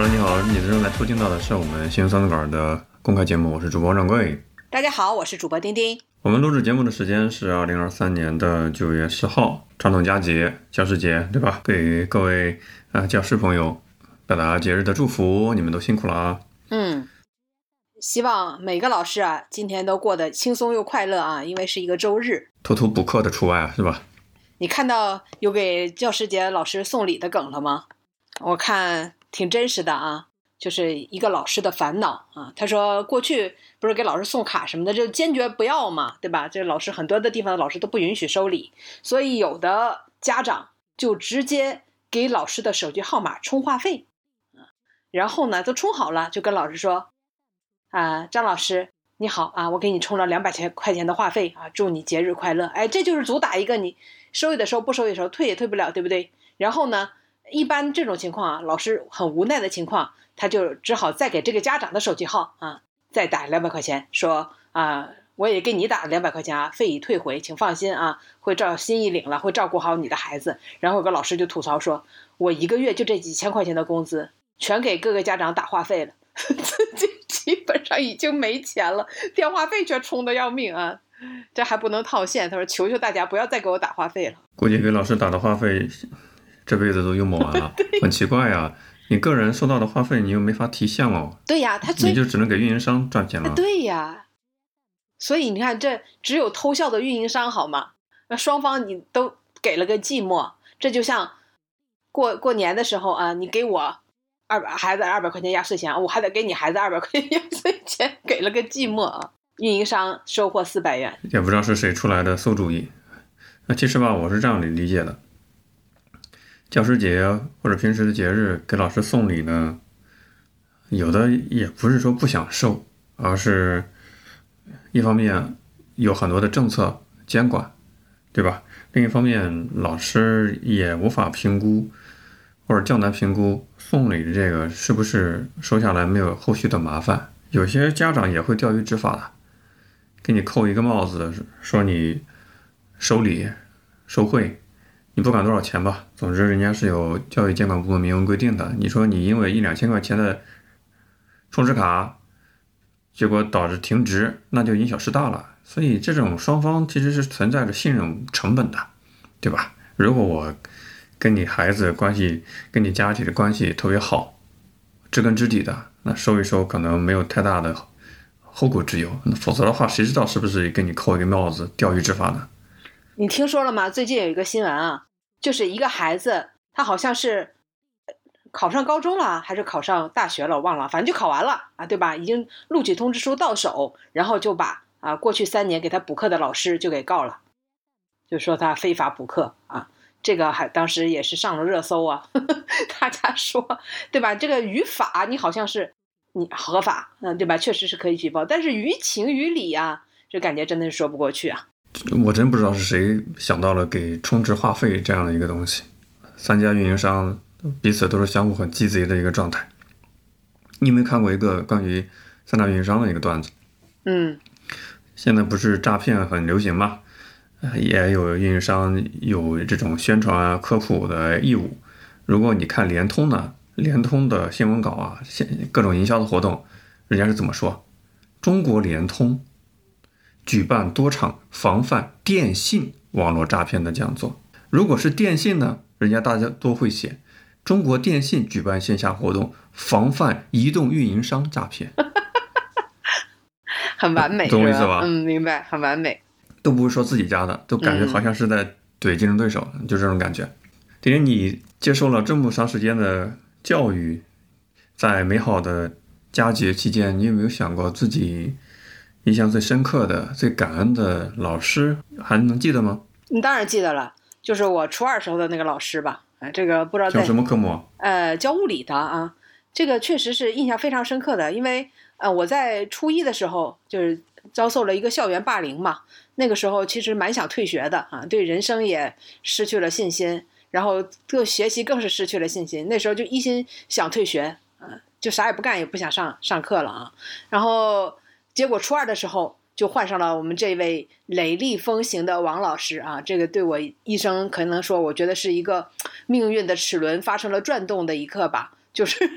Hello，你好，你正在收听到的是我们新闻三字稿的公开节目，我是主播掌柜。大家好，我是主播丁丁。我们录制节目的时间是二零二三年的九月十号，传统佳节教师节，对吧？给各位啊、教师朋友表达节日的祝福，你们都辛苦了啊！嗯，希望每个老师啊，今天都过得轻松又快乐啊，因为是一个周日。偷偷补课的除外啊，是吧？你看到有给教师节老师送礼的梗了吗？我看挺真实的啊，就是一个老师的烦恼啊。他说过去不是给老师送卡什么的，就坚决不要嘛，对吧？这老师很多的地方的老师都不允许收礼，所以有的家长就直接给老师的手机号码充话费，啊，然后呢都充好了，就跟老师说，啊，张老师你好啊，我给你充了两百钱块钱的话费啊，祝你节日快乐。哎，这就是主打一个你收益的时候不收益的时候退也退不了，对不对？然后呢，一般这种情况啊，老师很无奈的情况，他就只好再给这个家长的手机号啊，再打两百块钱，说啊，我也给你打两百块钱啊，费已退回，请放心啊，会照心意领了，会照顾好你的孩子。然后有个老师就吐槽说，我一个月就这几千块钱的工资，全给各个家长打话费了，自己基本上已经没钱了，电话费却充的要命啊，这还不能套现。他说求求大家不要再给我打话费了。估计给老师打的话费，这辈子都用不完了，很奇怪呀、你个人收到的话费，你又没法提现哦，对呀，他你就只能给运营商赚钱了。对呀，所以你看，这只有偷笑的运营商好吗？那双方你都给了个寂寞，这就像过过年的时候啊，你给我二百孩子二百块钱压岁钱，我还得给你孩子二百块钱压岁钱，给了个寂寞啊。运营商收获四百元，也不知道是谁出来的馊主意。那其实吧，我是这样理理解的：教师节或者平时的节日给老师送礼呢，有的也不是说不想收，而是一方面有很多的政策监管，对吧？另一方面，老师也无法评估或者较难评估送礼的这个是不是收下来没有后续的麻烦。有些家长也会钓鱼执法。给你扣一个帽子，说你收礼、收贿，你不管多少钱吧，总之人家是有教育监管部门明文规定的。你说你因为一两千块钱的充值卡，结果导致停职，那就因小失大了。所以这种双方其实是存在着信任成本的，对吧？如果我跟你孩子关系、跟你家庭的关系特别好，知根知底的，那收一收可能没有太大的。后顾之忧，否则的话，谁知道是不是给你扣一个帽子，钓鱼执法呢？你听说了吗？最近有一个新闻啊，就是一个孩子，他好像是考上高中了，还是考上大学了，我忘了，反正就考完了啊，对吧？已经录取通知书到手，然后就把啊过去三年给他补课的老师就给告了，就说他非法补课啊，这个还当时也是上了热搜啊，呵 呵大家说对吧？这个语法你好像是。你合法，嗯，对吧？确实是可以举报，但是于情于理啊，这感觉真的是说不过去啊。我真不知道是谁想到了给充值话费这样的一个东西。三家运营商彼此都是相互很鸡贼的一个状态。你有没有看过一个关于三大运营商的一个段子？嗯，现在不是诈骗很流行吗？也有运营商有这种宣传啊、科普的义务。如果你看联通呢？联通的新闻稿啊，现各种营销的活动，人家是怎么说？中国联通举办多场防范电信网络诈骗的讲座。如果是电信呢，人家大家都会写中国电信举办线下活动，防范移动运营商诈骗。很完美，懂我意思吧？嗯，明白，很完美。都不是说自己家的，都感觉好像是在怼竞争对手，嗯、就这种感觉。丁丁，你接受了这么长时间的。教育，在美好的佳节期间，你有没有想过自己印象最深刻的、最感恩的老师，还能记得吗？你当然记得了，就是我初二时候的那个老师吧。哎，这个不知道教什么科目？呃，教物理的啊。这个确实是印象非常深刻的，因为呃，我在初一的时候就是遭受了一个校园霸凌嘛。那个时候其实蛮想退学的啊，对人生也失去了信心。然后对学习更是失去了信心，那时候就一心想退学，啊，就啥也不干，也不想上上课了啊。然后结果初二的时候就换上了我们这位雷厉风行的王老师啊，这个对我一生可能说，我觉得是一个命运的齿轮发生了转动的一刻吧，就是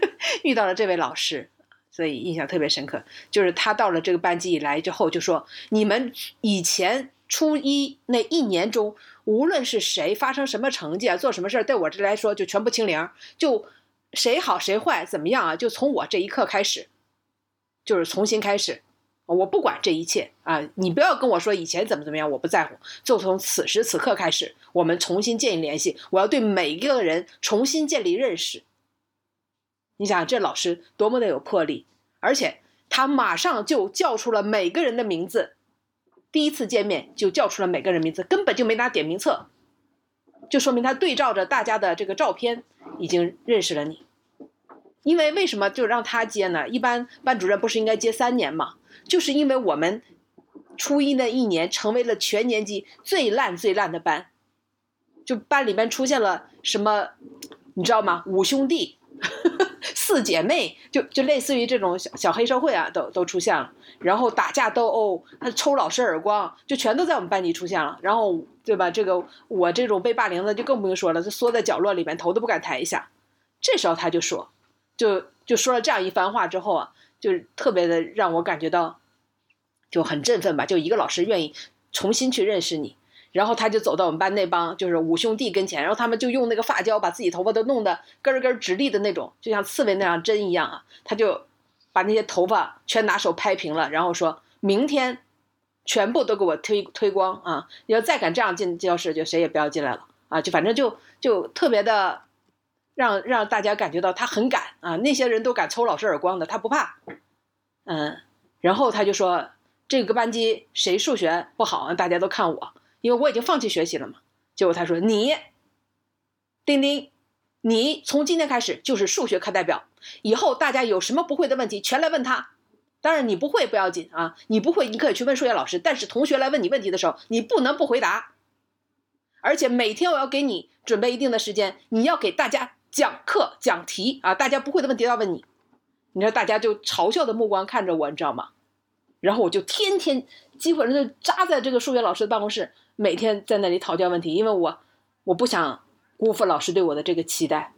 遇到了这位老师，所以印象特别深刻。就是他到了这个班级以来之后，就说你们以前初一那一年中，无论是谁发生什么成绩啊，做什么事儿，对我这来说就全部清零，就谁好谁坏怎么样啊，就从我这一刻开始，就是重新开始。我不管这一切啊！你不要跟我说以前怎么怎么样，我不在乎。就从此时此刻开始，我们重新建立联系。我要对每一个人重新建立认识。你想，这老师多么的有魄力，而且他马上就叫出了每个人的名字。第一次见面就叫出了每个人名字，根本就没拿点名册，就说明他对照着大家的这个照片已经认识了你。因为为什么就让他接呢？一般班主任不是应该接三年吗？就是因为我们初一那一年成为了全年级最烂最烂的班，就班里面出现了什么，你知道吗？五兄弟、四姐妹，就就类似于这种小小黑社会啊，都都出现了。然后打架斗殴，抽老师耳光，就全都在我们班级出现了。然后对吧？这个我这种被霸凌的就更不用说了，就缩在角落里面，头都不敢抬一下。这时候他就说，就就说了这样一番话之后啊。就是特别的让我感觉到就很振奋吧，就一个老师愿意重新去认识你，然后他就走到我们班那帮就是五兄弟跟前，然后他们就用那个发胶把自己头发都弄得根根直立的那种，就像刺猬那样针一样啊，他就把那些头发全拿手拍平了，然后说明天全部都给我推推光啊！你要再敢这样进教室，就谁也不要进来了啊！就反正就就特别的。让让大家感觉到他很敢啊！那些人都敢抽老师耳光的，他不怕。嗯，然后他就说：“这个班级谁数学不好，大家都看我，因为我已经放弃学习了嘛。”结果他说：“你，丁丁，你从今天开始就是数学课代表，以后大家有什么不会的问题，全来问他。当然你不会不要紧啊，你不会你可以去问数学老师，但是同学来问你问题的时候，你不能不回答。而且每天我要给你准备一定的时间，你要给大家。”讲课讲题啊，大家不会的问题要问你，你说大家就嘲笑的目光看着我，你知道吗？然后我就天天基本上就扎在这个数学老师的办公室，每天在那里讨教问题，因为我我不想辜负老师对我的这个期待。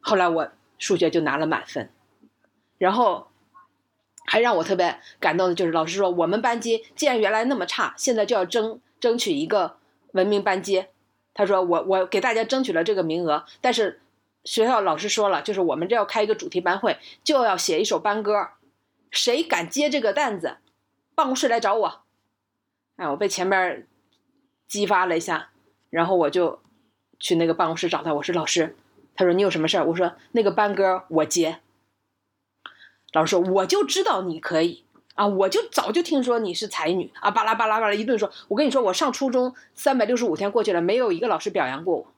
后来我数学就拿了满分，然后还让我特别感动的就是老师说，我们班级既然原来那么差，现在就要争争取一个文明班级。他说我我给大家争取了这个名额，但是。学校老师说了，就是我们这要开一个主题班会，就要写一首班歌，谁敢接这个担子，办公室来找我。哎，我被前面激发了一下，然后我就去那个办公室找他，我说老师，他说你有什么事儿？我说那个班歌我接。老师说我就知道你可以啊，我就早就听说你是才女啊，巴拉巴拉巴拉一顿说。我跟你说，我上初中三百六十五天过去了，没有一个老师表扬过我。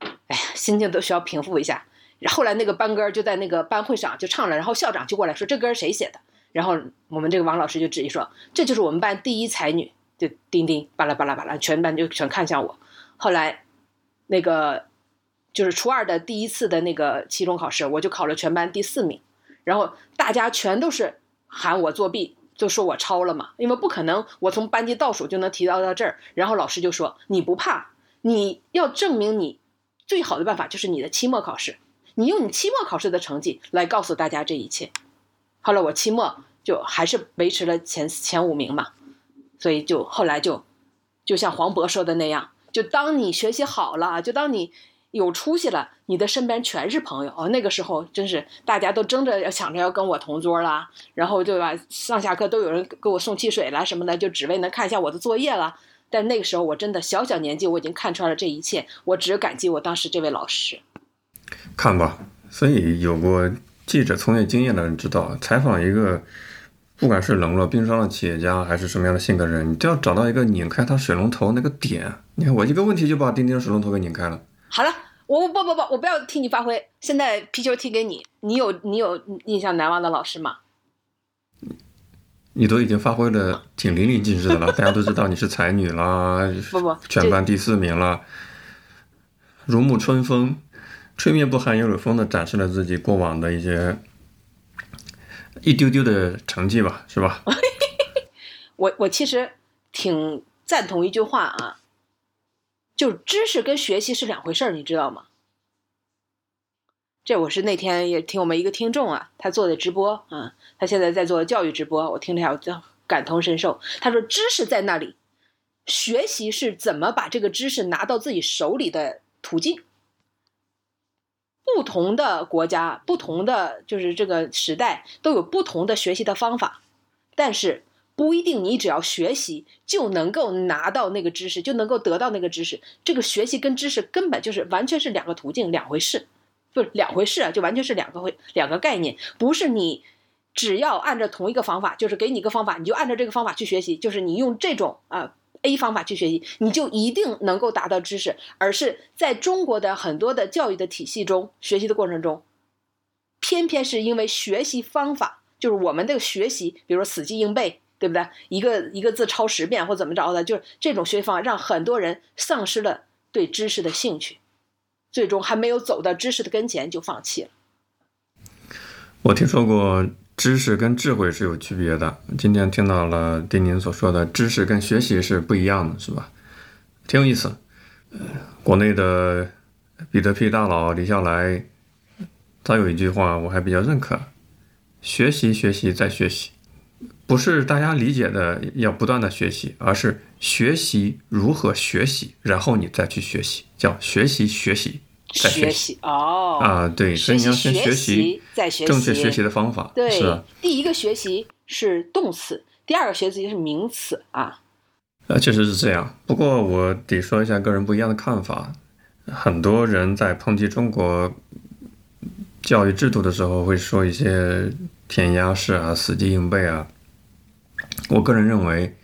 哎呀，心情都需要平复一下。后来那个班歌就在那个班会上就唱了，然后校长就过来说：“这歌谁写的？”然后我们这个王老师就指一说：“这就是我们班第一才女，就丁丁。”巴拉巴拉巴拉，全班就全看向我。后来那个就是初二的第一次的那个期中考试，我就考了全班第四名。然后大家全都是喊我作弊，就说我抄了嘛，因为不可能我从班级倒数就能提到到这儿。然后老师就说：“你不怕，你要证明你。”最好的办法就是你的期末考试，你用你期末考试的成绩来告诉大家这一切。后来我期末就还是维持了前前五名嘛，所以就后来就就像黄渤说的那样，就当你学习好了，就当你有出息了，你的身边全是朋友哦。那个时候真是大家都争着要抢着要跟我同桌啦，然后对吧？上下课都有人给我送汽水啦什么的，就只为能看一下我的作业了。但那个时候我真的小小年纪，我已经看穿了这一切。我只感激我当时这位老师。看吧，所以有过记者从业经验的人知道，采访一个不管是冷若冰霜的企业家，还是什么样的性格人，你都要找到一个拧开他水龙头那个点。你看我一个问题就把钉钉水龙头给拧开了。好了，我不不不，我不要替你发挥。现在皮球踢给你，你有你有印象难忘的老师吗？你都已经发挥的挺淋漓尽致的了，大家都知道你是才女啦，不不，全班第四名了，如沐春风，吹面不寒又有风的展示了自己过往的一些一丢丢的成绩吧，是吧？我我其实挺赞同一句话啊，就知识跟学习是两回事儿，你知道吗？这我是那天也听我们一个听众啊，他做的直播啊，他现在在做教育直播，我听了一下，感同身受。他说，知识在那里，学习是怎么把这个知识拿到自己手里的途径。不同的国家，不同的就是这个时代，都有不同的学习的方法，但是不一定你只要学习就能够拿到那个知识，就能够得到那个知识。这个学习跟知识根本就是完全是两个途径，两回事。不是两回事啊，就完全是两个回两个概念，不是你只要按照同一个方法，就是给你一个方法，你就按照这个方法去学习，就是你用这种啊 A 方法去学习，你就一定能够达到知识，而是在中国的很多的教育的体系中，学习的过程中，偏偏是因为学习方法，就是我们的学习，比如说死记硬背，对不对？一个一个字抄十遍或怎么着的，就是这种学习方法，让很多人丧失了对知识的兴趣。最终还没有走到知识的跟前就放弃了。我听说过知识跟智慧是有区别的，今天听到了丁宁所说的知识跟学习是不一样的，是吧？挺有意思。呃，国内的彼得 P 大佬李笑来，他有一句话我还比较认可：学习，学习再学习，不是大家理解的要不断的学习，而是学习如何学习，然后你再去学习，叫学习学习。学习哦啊，对，所以你要先学习再学习正确学习的方法。对，是第一个学习是动词，第二个学习是名词啊。呃，确实是这样。不过我得说一下个人不一样的看法。很多人在抨击中国教育制度的时候，会说一些填鸭式啊、死记硬背啊。我个人认为。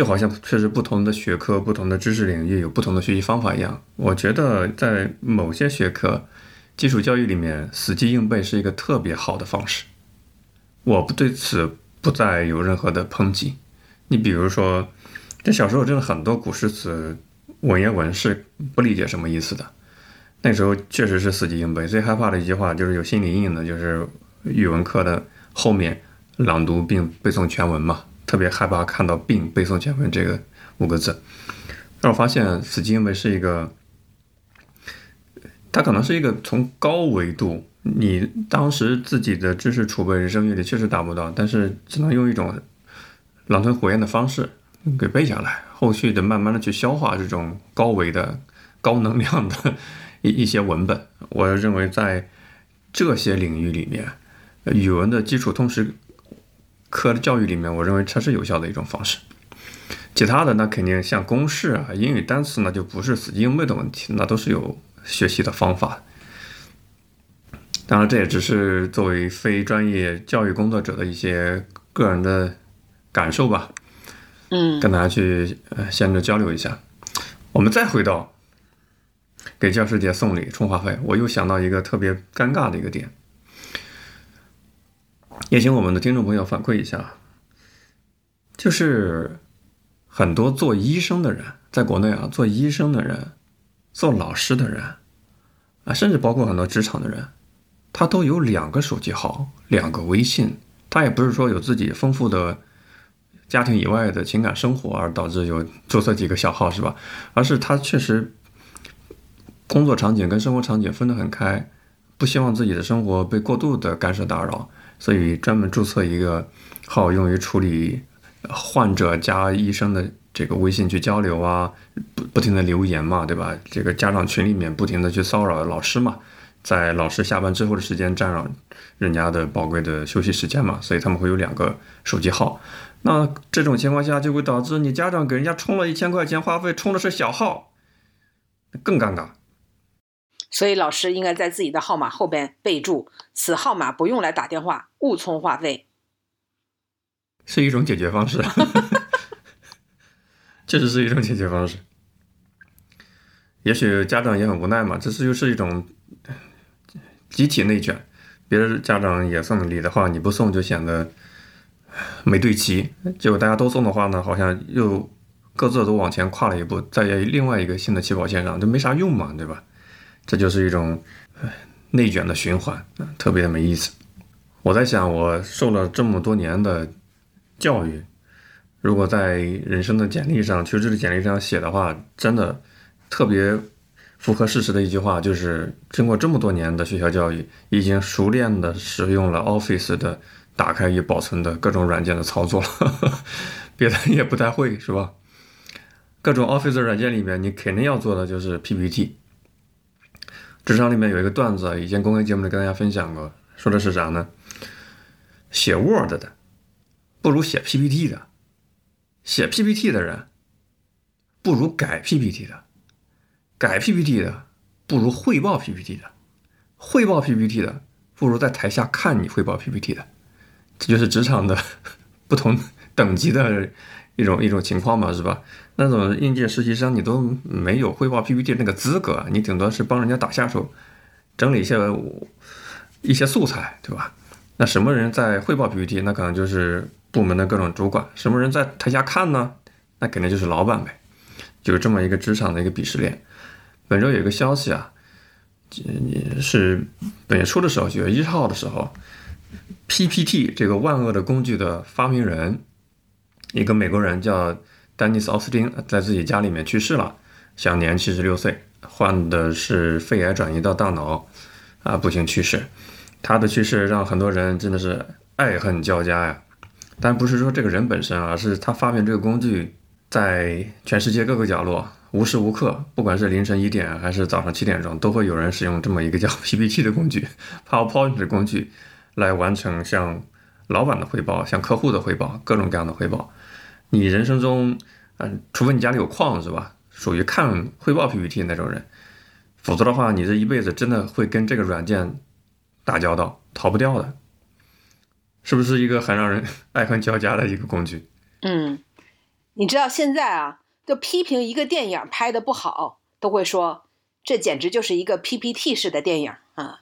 就好像确实不同的学科、不同的知识领域有不同的学习方法一样，我觉得在某些学科，基础教育里面死记硬背是一个特别好的方式。我不对此不再有任何的抨击。你比如说，这小时候真的很多古诗词、文言文是不理解什么意思的，那时候确实是死记硬背。最害怕的一句话就是有心理阴影的，就是语文课的后面朗读并背诵全文嘛。特别害怕看到“并背诵全文”这个五个字，但我发现死记硬背是一个，它可能是一个从高维度，你当时自己的知识储备、人生阅历确实达不到，但是只能用一种狼吞虎咽的方式给背下来，后续的慢慢的去消化这种高维的、高能量的 一一些文本。我认为在这些领域里面，语文的基础通识。科的教育里面，我认为它是有效的一种方式。其他的那肯定像公式啊、英语单词，那就不是死记硬背的问题，那都是有学习的方法。当然，这也只是作为非专业教育工作者的一些个人的感受吧。嗯，跟大家去呃闲着交流一下。我们再回到给教师节送礼充话费，我又想到一个特别尴尬的一个点。也请我们的听众朋友反馈一下，就是很多做医生的人，在国内啊，做医生的人、做老师的人啊，甚至包括很多职场的人，他都有两个手机号、两个微信。他也不是说有自己丰富的家庭以外的情感生活而导致有注册几个小号，是吧？而是他确实工作场景跟生活场景分得很开，不希望自己的生活被过度的干涉打扰。所以专门注册一个号，用于处理患者加医生的这个微信去交流啊，不不停的留言嘛，对吧？这个家长群里面不停的去骚扰老师嘛，在老师下班之后的时间占用人家的宝贵的休息时间嘛，所以他们会有两个手机号。那这种情况下就会导致你家长给人家充了一千块钱话费，充的是小号，更尴尬。所以老师应该在自己的号码后边备注：“此号码不用来打电话，勿充话费。”是一种解决方式，确实是一种解决方式。也许家长也很无奈嘛，这是又是一种集体内卷。别的家长也送礼的话，你不送就显得没对齐；结果大家都送的话呢，好像又各自都往前跨了一步，在另外一个新的起跑线上，就没啥用嘛，对吧？这就是一种内卷的循环，特别的没意思。我在想，我受了这么多年的教育，如果在人生的简历上、求职的简历上写的话，真的特别符合事实的一句话，就是经过这么多年的学校教育，已经熟练的使用了 Office 的打开与保存的各种软件的操作了，别的也不太会，是吧？各种 Office 软件里面，你肯定要做的就是 PPT。职场里面有一个段子，以前公开节目里跟大家分享过，说的是啥呢？写 Word 的不如写 PPT 的。写 PPT 的人不如改 PPT 的，改 PPT 的不如汇报 PPT 的，汇报 PPT 的不如在台下看你汇报 PPT 的，这就是职场的 不同等级的一种一种情况嘛，是吧？那种应届实习生你都没有汇报 PPT 那个资格，你顶多是帮人家打下手，整理一些一些素材，对吧？那什么人在汇报 PPT？那可能就是。部门的各种主管，什么人在台下看呢？那肯定就是老板呗，就是这么一个职场的一个鄙视链。本周有一个消息啊，是本月初的时候，九月一号的时候，PPT 这个万恶的工具的发明人，一个美国人叫丹尼斯·奥斯汀，在自己家里面去世了，享年七十六岁，患的是肺癌转移到大脑，啊，不幸去世。他的去世让很多人真的是爱恨交加呀。但不是说这个人本身啊，是他发明这个工具，在全世界各个角落，无时无刻，不管是凌晨一点还是早上七点钟，都会有人使用这么一个叫 PPT 的工具，PowerPoint 的工具，来完成像老板的汇报、像客户的汇报、各种各样的汇报。你人生中，嗯，除非你家里有矿是吧？属于看汇报 PPT 那种人，否则的话，你这一辈子真的会跟这个软件打交道，逃不掉的。是不是一个很让人 爱恨交加的一个工具？嗯，你知道现在啊，就批评一个电影拍的不好，都会说这简直就是一个 PPT 式的电影啊！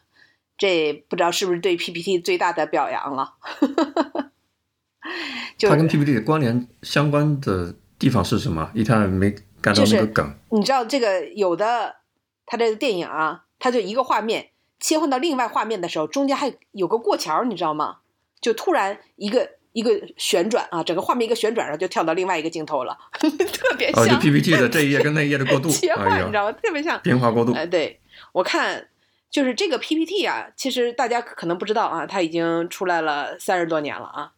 这不知道是不是对 PPT 最大的表扬了？它跟 PPT 的关联相关的地方是什么？一看没感到那个梗。你知道这个有的，它这个电影啊，它就一个画面切换到另外画面的时候，中间还有个过桥，你知道吗？就突然一个一个旋转啊，整个画面一个旋转，然后就跳到另外一个镜头了，特别像。哦，就 PPT 的这一页跟那一页的过渡 切换，你知道吗？特别像变化过渡。哎，对我看就是这个 PPT 啊，其实大家可能不知道啊，它已经出来了三十多年了啊。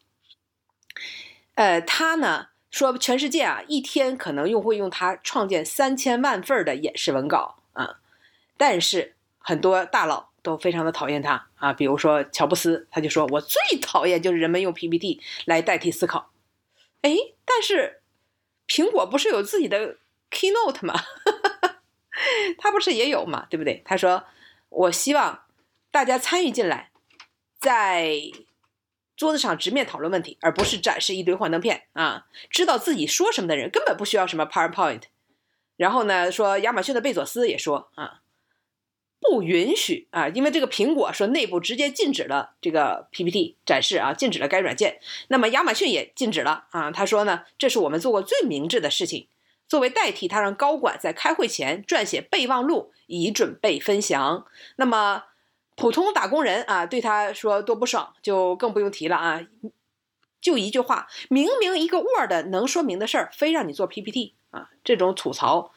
呃，它呢说全世界啊一天可能用会用它创建三千万份的演示文稿啊，但是很多大佬。都非常的讨厌他啊，比如说乔布斯，他就说我最讨厌就是人们用 PPT 来代替思考。哎，但是苹果不是有自己的 Keynote 吗？他不是也有嘛，对不对？他说我希望大家参与进来，在桌子上直面讨论问题，而不是展示一堆幻灯片啊。知道自己说什么的人根本不需要什么 PowerPoint。然后呢，说亚马逊的贝佐斯也说啊。不允许啊！因为这个苹果说内部直接禁止了这个 PPT 展示啊，禁止了该软件。那么亚马逊也禁止了啊。他说呢，这是我们做过最明智的事情。作为代替，他让高管在开会前撰写备忘录，以准备分享。那么普通打工人啊，对他说多不爽，就更不用提了啊。就一句话，明明一个 Word 能说明的事儿，非让你做 PPT 啊！这种吐槽，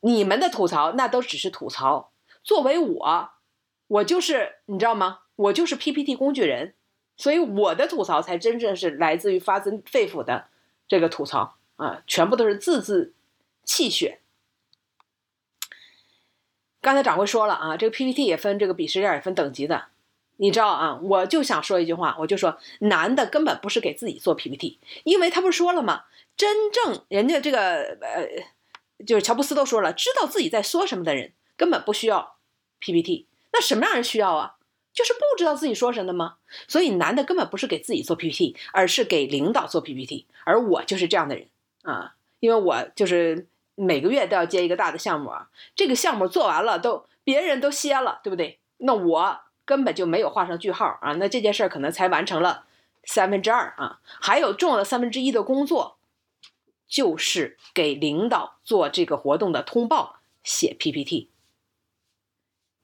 你们的吐槽那都只是吐槽。作为我，我就是你知道吗？我就是 PPT 工具人，所以我的吐槽才真正是来自于发自肺腑的这个吐槽啊，全部都是字字气血。刚才掌柜说了啊，这个 PPT 也分这个鄙视链，也分等级的，你知道啊？我就想说一句话，我就说男的根本不是给自己做 PPT，因为他不是说了吗？真正人家这个呃，就是乔布斯都说了，知道自己在说什么的人根本不需要。PPT，那什么样人需要啊？就是不知道自己说什么的吗？所以男的根本不是给自己做 PPT，而是给领导做 PPT。而我就是这样的人啊，因为我就是每个月都要接一个大的项目啊，这个项目做完了都别人都歇了，对不对？那我根本就没有画上句号啊，那这件事儿可能才完成了三分之二啊，还有重要的三分之一的工作，就是给领导做这个活动的通报，写 PPT。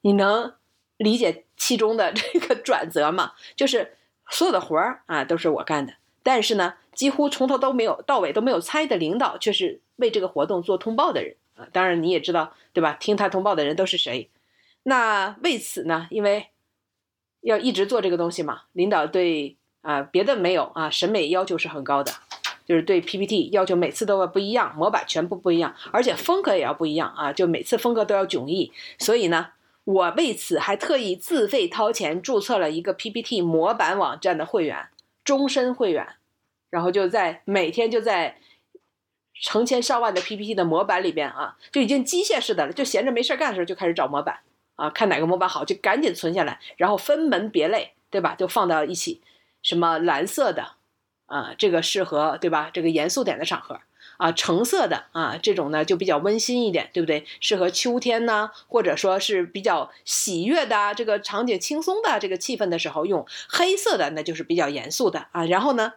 你能理解其中的这个转折吗？就是所有的活儿啊都是我干的，但是呢，几乎从头都没有到尾都没有参与的领导却是为这个活动做通报的人啊。当然你也知道，对吧？听他通报的人都是谁？那为此呢，因为要一直做这个东西嘛，领导对啊别的没有啊，审美要求是很高的，就是对 PPT 要求每次都要不一样，模板全部不一样，而且风格也要不一样啊，就每次风格都要迥异。所以呢，我为此还特意自费掏钱注册了一个 PPT 模板网站的会员，终身会员，然后就在每天就在成千上万的 PPT 的模板里边啊，就已经机械式的了，就闲着没事干的时候就开始找模板。啊，看哪个模板好，就赶紧存下来，然后分门别类，对吧？就放到一起。什么蓝色的，啊，这个适合，对吧？这个严肃点的场合。啊，橙色的，啊，这种呢就比较温馨一点，对不对？适合秋天呢，或者说是比较喜悦的这个场景、轻松的这个气氛的时候用。黑色的那就是比较严肃的啊。然后呢？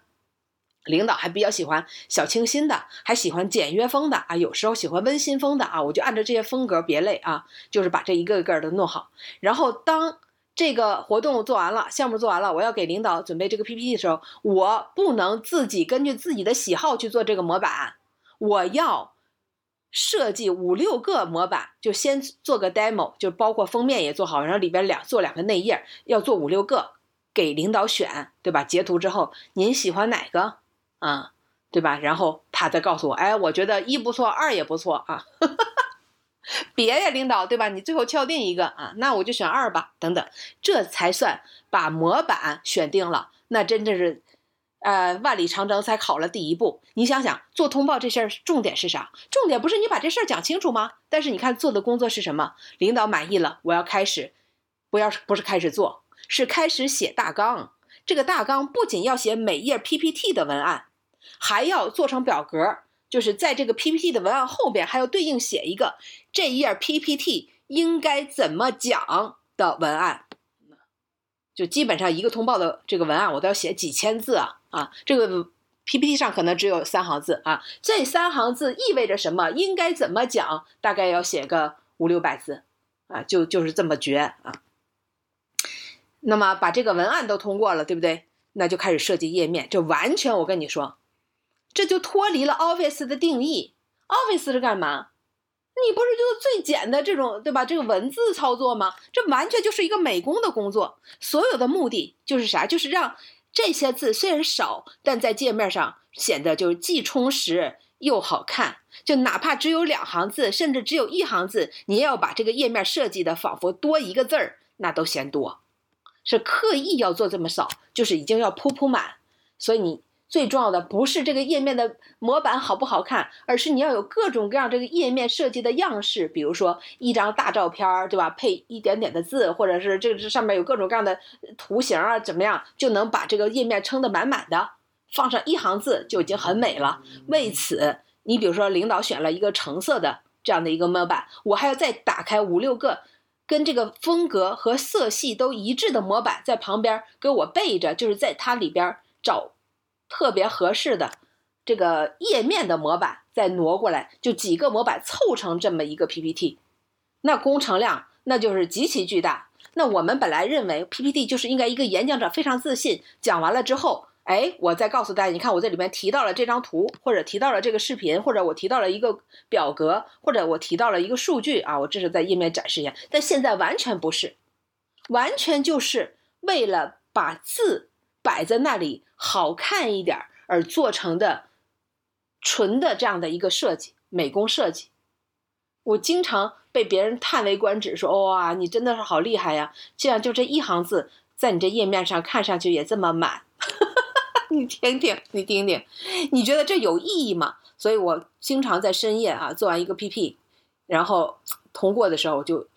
领导还比较喜欢小清新的，还喜欢简约风的啊，有时候喜欢温馨风的啊，我就按照这些风格别类啊，就是把这一个个的弄好。然后当这个活动做完了，项目做完了，我要给领导准备这个 PPT 的时候，我不能自己根据自己的喜好去做这个模板，我要设计五六个模板，就先做个 demo，就包括封面也做好，然后里边两做两个内页，要做五六个给领导选，对吧？截图之后，您喜欢哪个？啊，对吧？然后他再告诉我，哎，我觉得一不错，二也不错啊。别呀，领导，对吧？你最后敲定一个啊，那我就选二吧。等等，这才算把模板选定了。那真的是，呃，万里长征才考了第一步。你想想，做通报这事儿重点是啥？重点不是你把这事儿讲清楚吗？但是你看做的工作是什么？领导满意了，我要开始，不要不是开始做，是开始写大纲。这个大纲不仅要写每页 PPT 的文案。还要做成表格，就是在这个 PPT 的文案后边还要对应写一个这一页 PPT 应该怎么讲的文案，就基本上一个通报的这个文案我都要写几千字啊啊！这个 PPT 上可能只有三行字啊，这三行字意味着什么？应该怎么讲？大概要写个五六百字啊，就就是这么绝啊！那么把这个文案都通过了，对不对？那就开始设计页面，这完全我跟你说。这就脱离了 Office 的定义。Office 是干嘛？你不是就最简的这种对吧？这个文字操作吗？这完全就是一个美工的工作。所有的目的就是啥？就是让这些字虽然少，但在界面上显得就是既充实又好看。就哪怕只有两行字，甚至只有一行字，你也要把这个页面设计的仿佛多一个字儿，那都嫌多。是刻意要做这么少，就是已经要铺铺满。所以你。最重要的不是这个页面的模板好不好看，而是你要有各种各样这个页面设计的样式，比如说一张大照片儿，对吧？配一点点的字，或者是这这上面有各种各样的图形啊，怎么样就能把这个页面撑得满满的？放上一行字就已经很美了。为此，你比如说领导选了一个橙色的这样的一个模板，我还要再打开五六个跟这个风格和色系都一致的模板在旁边给我备着，就是在它里边找。特别合适的这个页面的模板再挪过来，就几个模板凑成这么一个 PPT，那工程量那就是极其巨大。那我们本来认为 PPT 就是应该一个演讲者非常自信，讲完了之后，哎，我再告诉大家，你看我在里面提到了这张图，或者提到了这个视频，或者我提到了一个表格，或者我提到了一个数据啊，我这是在页面展示一下。但现在完全不是，完全就是为了把字。摆在那里好看一点而做成的纯的这样的一个设计，美工设计，我经常被别人叹为观止，说哇，你真的是好厉害呀！这样就这一行字，在你这页面上看上去也这么满，你听听，你听听，你觉得这有意义吗？所以我经常在深夜啊做完一个 PP，然后通过的时候就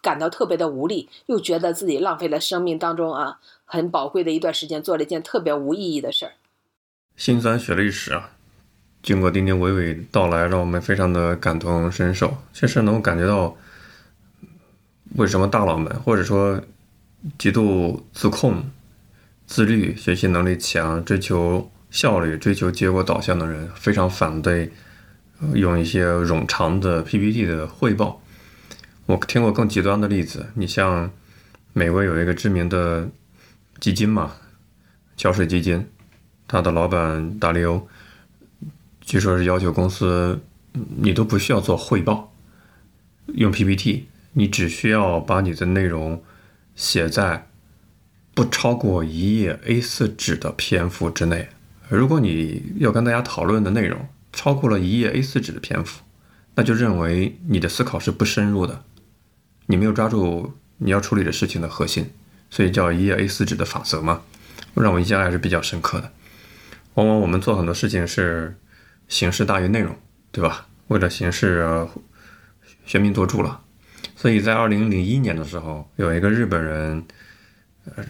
感到特别的无力，又觉得自己浪费了生命当中啊。很宝贵的一段时间，做了一件特别无意义的事儿。辛酸血泪史啊，经过丁丁娓娓道来，让我们非常的感同身受。确实能够感觉到，为什么大佬们或者说极度自控、自律、学习能力强、追求效率、追求结果导向的人，非常反对用一些冗长的 PPT 的汇报。我听过更极端的例子，你像美国有一个知名的。基金嘛，桥水基金，他的老板达利欧，据说是要求公司你都不需要做汇报，用 PPT，你只需要把你的内容写在不超过一页 A4 纸的篇幅之内。如果你要跟大家讨论的内容超过了一页 A4 纸的篇幅，那就认为你的思考是不深入的，你没有抓住你要处理的事情的核心，所以叫一页 A4 纸的法则嘛，让我印象还是比较深刻的。往往我们做很多事情是形式大于内容，对吧？为了形式喧宾夺主了。所以在二零零一年的时候，有一个日本人，呃，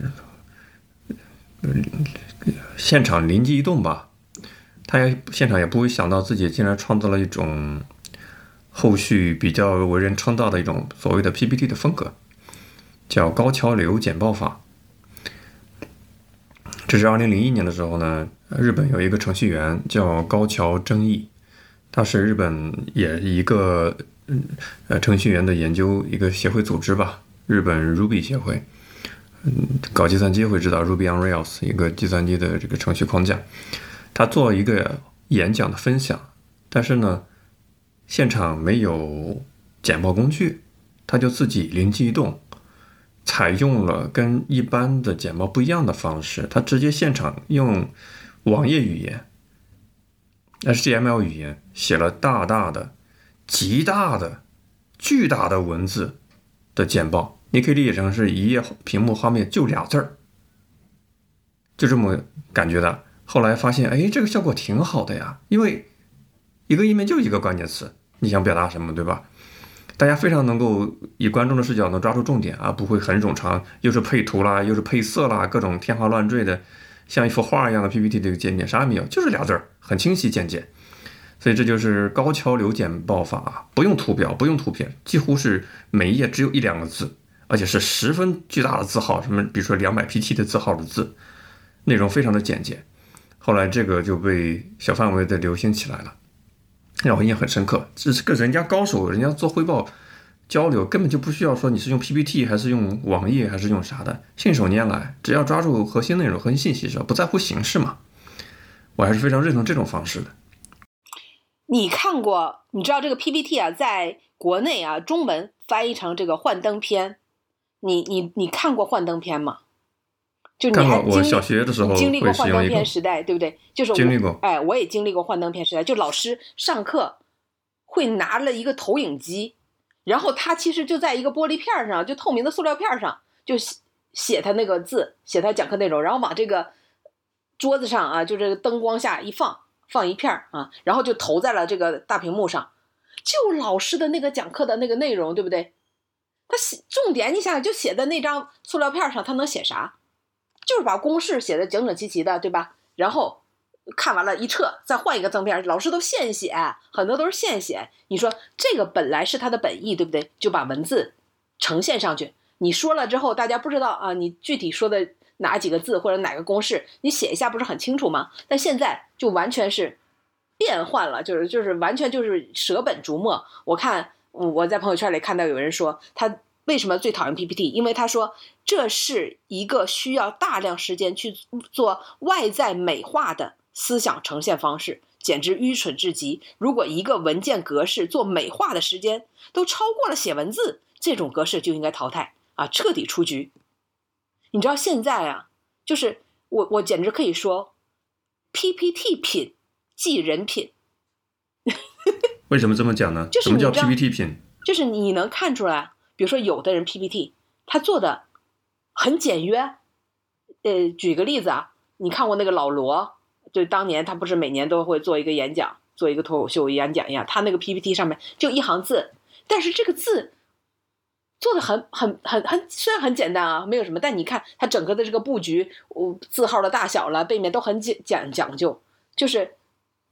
现场灵机一动吧，他也现场也不会想到自己竟然创造了一种后续比较为人称道的一种所谓的 PPT 的风格，叫高桥流简报法。这是二零零一年的时候呢，日本有一个程序员叫高桥正义，他是日本也一个呃程序员的研究一个协会组织吧，日本 Ruby 协会，嗯，搞计算机会知道 Ruby on Rails 一个计算机的这个程序框架，他做一个演讲的分享，但是呢，现场没有简报工具，他就自己灵机一动。采用了跟一般的简报不一样的方式，他直接现场用网页语言 HTML 语言写了大大的、极大的、巨大的文字的简报。你可以理解成是一页屏幕画面就俩字儿，就这么感觉的。后来发现，哎，这个效果挺好的呀，因为一个页面就一个关键词，你想表达什么，对吧？大家非常能够以观众的视角能抓住重点啊，不会很冗长，又是配图啦，又是配色啦，各种天花乱坠的，像一幅画一样的 PPT 这个界面啥也没有，就是俩字儿，很清晰简洁。所以这就是高桥流简报法，不用图表，不用图片，几乎是每一页只有一两个字，而且是十分巨大的字号，什么比如说两百 PT 的字号的字，内容非常的简洁。后来这个就被小范围的流行起来了。让我印象很深刻，这是个人家高手，人家做汇报交流根本就不需要说你是用 PPT 还是用网页还是用啥的，信手拈来，只要抓住核心内容、核心信息是吧？不在乎形式嘛。我还是非常认同这种方式的。你看过？你知道这个 PPT 啊，在国内啊，中文翻译成这个幻灯片。你你你看过幻灯片吗？就你还我小学的时候经历过幻灯片时代，对不对？就是经历过。哎，我也经历过幻灯片时代。就老师上课会拿了一个投影机，然后他其实就在一个玻璃片上，就透明的塑料片上，就写写他那个字，写他讲课内容，然后往这个桌子上啊，就这个灯光下一放，放一片啊，然后就投在了这个大屏幕上，就老师的那个讲课的那个内容，对不对？他写重点，你想想，就写在那张塑料片上，他能写啥？就是把公式写的整整齐齐的，对吧？然后看完了，一撤，再换一个赠片。老师都现写，很多都是现写。你说这个本来是他的本意，对不对？就把文字呈现上去。你说了之后，大家不知道啊，你具体说的哪几个字或者哪个公式，你写一下不是很清楚吗？但现在就完全是变换了，就是就是完全就是舍本逐末。我看我在朋友圈里看到有人说他。为什么最讨厌 PPT？因为他说这是一个需要大量时间去做外在美化的思想呈现方式，简直愚蠢至极。如果一个文件格式做美化的时间都超过了写文字，这种格式就应该淘汰啊，彻底出局。你知道现在啊，就是我我简直可以说，PPT 品即人品。为什么这么讲呢？什么叫 PPT 品？就是你能看出来。比如说，有的人 PPT 他做的很简约，呃，举个例子啊，你看过那个老罗，就当年他不是每年都会做一个演讲，做一个脱口秀演讲一样，他那个 PPT 上面就一行字，但是这个字做的很很很很，虽然很简单啊，没有什么，但你看他整个的这个布局，我字号的大小了，背面都很讲讲讲究，就是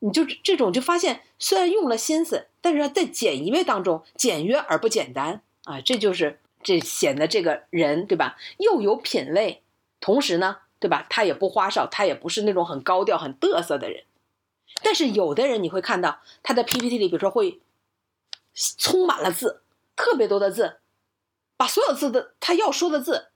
你就这种就发现，虽然用了心思，但是在简约当中简约而不简单。啊，这就是这显得这个人对吧？又有品味，同时呢，对吧？他也不花哨，他也不是那种很高调、很嘚瑟的人。但是有的人你会看到他在 PPT 里，比如说会充满了字，特别多的字，把所有字的他要说的字，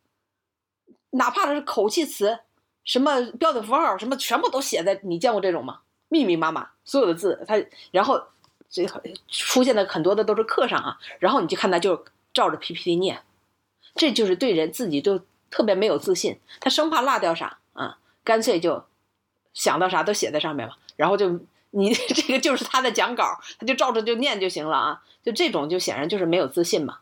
哪怕是口气词，什么标点符号，什么全部都写在，你见过这种吗？密密麻麻，所有的字，他然后这出现的很多的都是课上啊，然后你就看他就照着 PPT 念，这就是对人自己就特别没有自信，他生怕落掉啥啊，干脆就想到啥都写在上面了，然后就你 这个就是他的讲稿，他就照着就念就行了啊，就这种就显然就是没有自信嘛。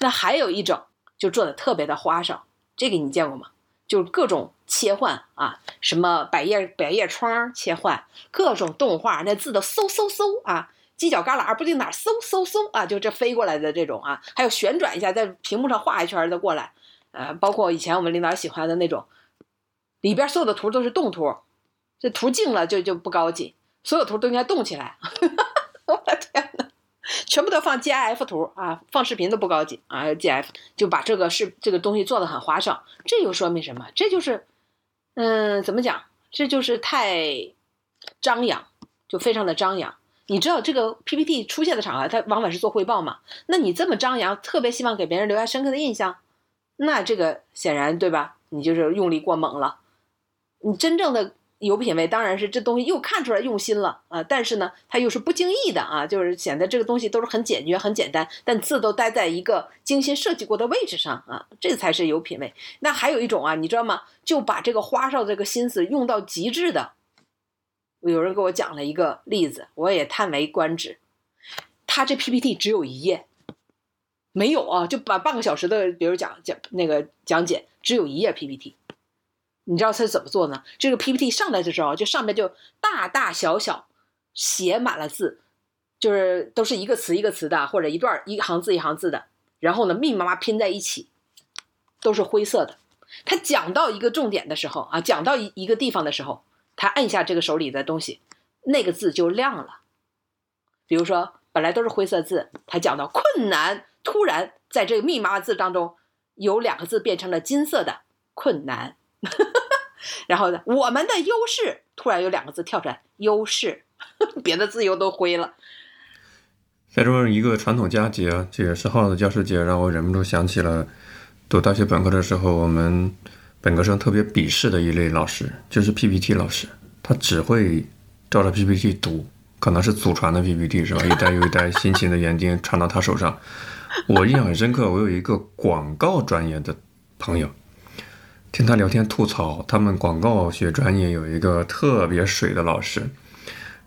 那还有一种就做的特别的花哨，这个你见过吗？就是各种切换啊，什么百叶百叶窗切换，各种动画，那字都嗖嗖嗖啊，犄角旮旯不定哪嗖嗖嗖啊，就这飞过来的这种啊，还有旋转一下在屏幕上画一圈的过来，呃，包括以前我们领导喜欢的那种，里边所有的图都是动图，这图静了就就不高级，所有图都应该动起来，我的天哪！全部都放 GIF 图啊，放视频都不高级啊，GIF 就把这个是这个东西做的很花哨，这又说明什么？这就是，嗯，怎么讲？这就是太张扬，就非常的张扬。你知道这个 PPT 出现的场合，它往往是做汇报嘛？那你这么张扬，特别希望给别人留下深刻的印象，那这个显然对吧？你就是用力过猛了，你真正的。有品位当然是这东西又看出来用心了啊，但是呢，它又是不经意的啊，就是显得这个东西都是很简约、很简单，但字都待在一个精心设计过的位置上啊，这才是有品位。那还有一种啊，你知道吗？就把这个花哨这个心思用到极致的。有人给我讲了一个例子，我也叹为观止。他这 PPT 只有一页，没有啊，就把半个小时的，比如讲讲那个讲解，只有一页 PPT。你知道他怎么做呢？这个 PPT 上来的时候，就上面就大大小小写满了字，就是都是一个词一个词的，或者一段一行字一行字的，然后呢密密麻麻拼在一起，都是灰色的。他讲到一个重点的时候啊，讲到一一个地方的时候，他按下这个手里的东西，那个字就亮了。比如说本来都是灰色字，他讲到困难，突然在这个密码字当中有两个字变成了金色的困难。然后呢？我们的优势突然有两个字跳出来，优势，别的字又都灰了。再说一个传统佳节，这个十号的教师节，让我忍不住想起了读大学本科的时候，我们本科生特别鄙视的一类老师，就是 PPT 老师。他只会照着 PPT 读，可能是祖传的 PPT 是吧？一代又一代辛勤的园丁传到他手上。我印象很深刻，我有一个广告专业的朋友。听他聊天吐槽，他们广告学专业有一个特别水的老师，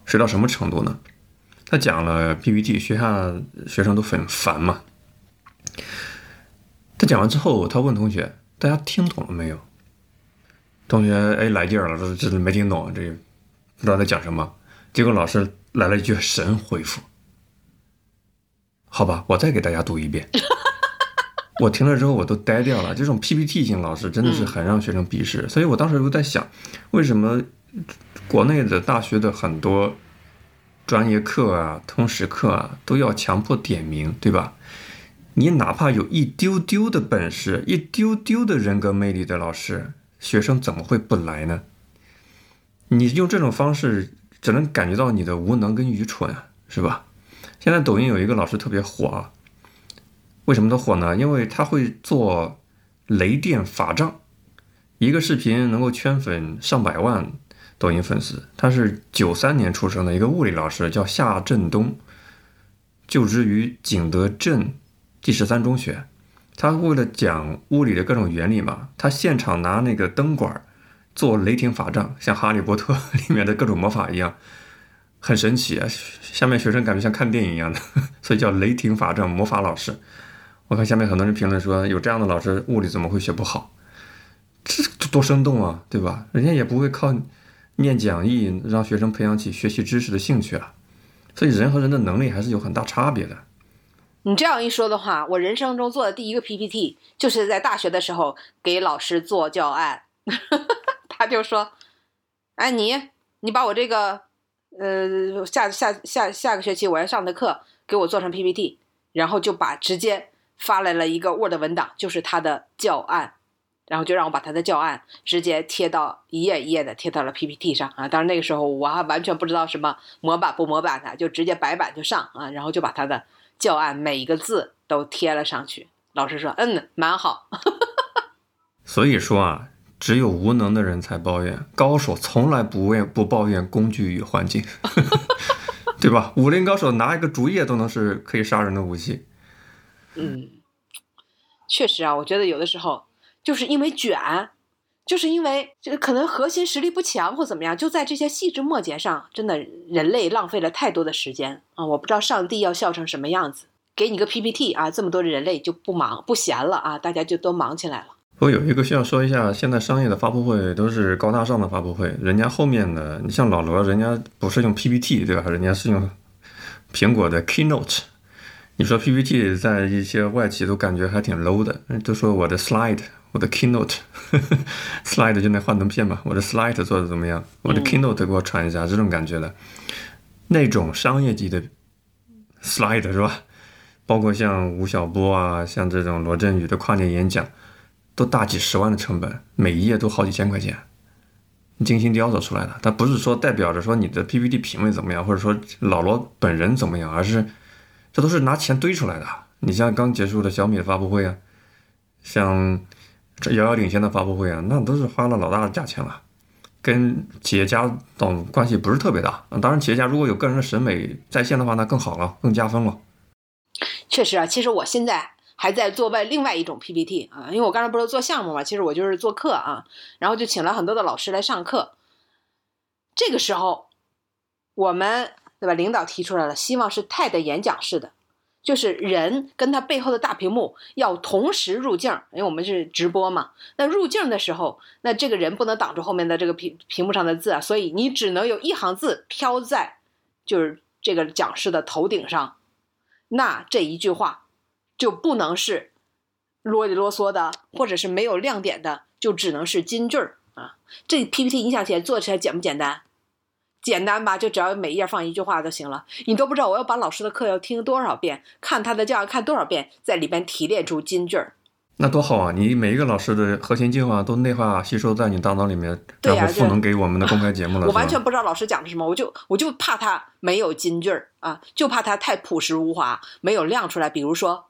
水到什么程度呢？他讲了 PPT，学下学生都很烦嘛。他讲完之后，他问同学：“大家听懂了没有？”同学哎来劲了，这这没听懂，这不知道在讲什么。结果老师来了一句神回复：“好吧，我再给大家读一遍。”我听了之后我都呆掉了，这种 PPT 型老师真的是很让学生鄙视。所以我当时就在想，为什么国内的大学的很多专业课啊、通识课啊都要强迫点名，对吧？你哪怕有一丢丢的本事、一丢丢的人格魅力的老师，学生怎么会不来呢？你用这种方式，只能感觉到你的无能跟愚蠢，是吧？现在抖音有一个老师特别火啊。为什么都火呢？因为他会做雷电法杖，一个视频能够圈粉上百万抖音粉丝。他是九三年出生的一个物理老师，叫夏振东，就职于景德镇第十三中学。他为了讲物理的各种原理嘛，他现场拿那个灯管做雷霆法杖，像哈利波特里面的各种魔法一样，很神奇啊！下面学生感觉像看电影一样的，所以叫雷霆法杖魔法老师。我看下面很多人评论说，有这样的老师，物理怎么会学不好？这多生动啊，对吧？人家也不会靠念讲义让学生培养起学习知识的兴趣啊。所以人和人的能力还是有很大差别的。你这样一说的话，我人生中做的第一个 PPT 就是在大学的时候给老师做教案。他就说：“哎，你你把我这个呃下下下下个学期我要上的课给我做成 PPT，然后就把直接。”发来了一个 Word 文档，就是他的教案，然后就让我把他的教案直接贴到一页一页的贴到了 PPT 上啊。当然那个时候我还完全不知道什么模板不模板的，就直接白板就上啊，然后就把他的教案每一个字都贴了上去。老师说：“嗯，蛮好。”所以说啊，只有无能的人才抱怨，高手从来不为不抱怨工具与环境，对吧？武林高手拿一个竹叶都能是可以杀人的武器。嗯，确实啊，我觉得有的时候就是因为卷，就是因为这个可能核心实力不强或怎么样，就在这些细枝末节上，真的人类浪费了太多的时间啊！我不知道上帝要笑成什么样子，给你个 PPT 啊，这么多的人类就不忙不闲了啊，大家就都忙起来了。我有一个需要说一下，现在商业的发布会都是高大上的发布会，人家后面的，你像老罗，人家不是用 PPT 对吧？人家是用苹果的 Keynote。你说 PPT 在一些外企都感觉还挺 low 的，都说我的 slide，我的 keynote，slide 就那幻灯片嘛，我的 slide 做的怎么样？我的 keynote 给我传一下，这种感觉的，那种商业级的 slide 是吧？包括像吴晓波啊，像这种罗振宇的跨年演讲，都大几十万的成本，每一页都好几千块钱，精心雕琢出来的。它不是说代表着说你的 PPT 品味怎么样，或者说老罗本人怎么样，而是。这都是拿钱堆出来的。你像刚结束的小米的发布会啊，像这遥遥领先的发布会啊，那都是花了老大的价钱了，跟企业家等关系不是特别大。当然，企业家如果有个人的审美在线的话，那更好了，更加分了。确实啊，其实我现在还在做外另外一种 PPT 啊，因为我刚才不是做项目嘛，其实我就是做课啊，然后就请了很多的老师来上课。这个时候，我们。对吧？领导提出来了，希望是 TED 演讲式的，就是人跟他背后的大屏幕要同时入镜，因为我们是直播嘛。那入镜的时候，那这个人不能挡住后面的这个屏屏幕上的字啊，所以你只能有一行字飘在就是这个讲师的头顶上。那这一句话就不能是啰里啰嗦的，或者是没有亮点的，就只能是金句儿啊。这 PPT 影响起来做起来简不简单？简单吧，就只要每页放一句话就行了。你都不知道我要把老师的课要听多少遍，看他的教案看多少遍，在里边提炼出金句儿，那多好啊！你每一个老师的核心计划都内化吸收在你大脑里面，然后赋能给我们的公开节目了。我完全不知道老师讲的什么，我就我就怕他没有金句儿啊，就怕他太朴实无华，没有亮出来。比如说，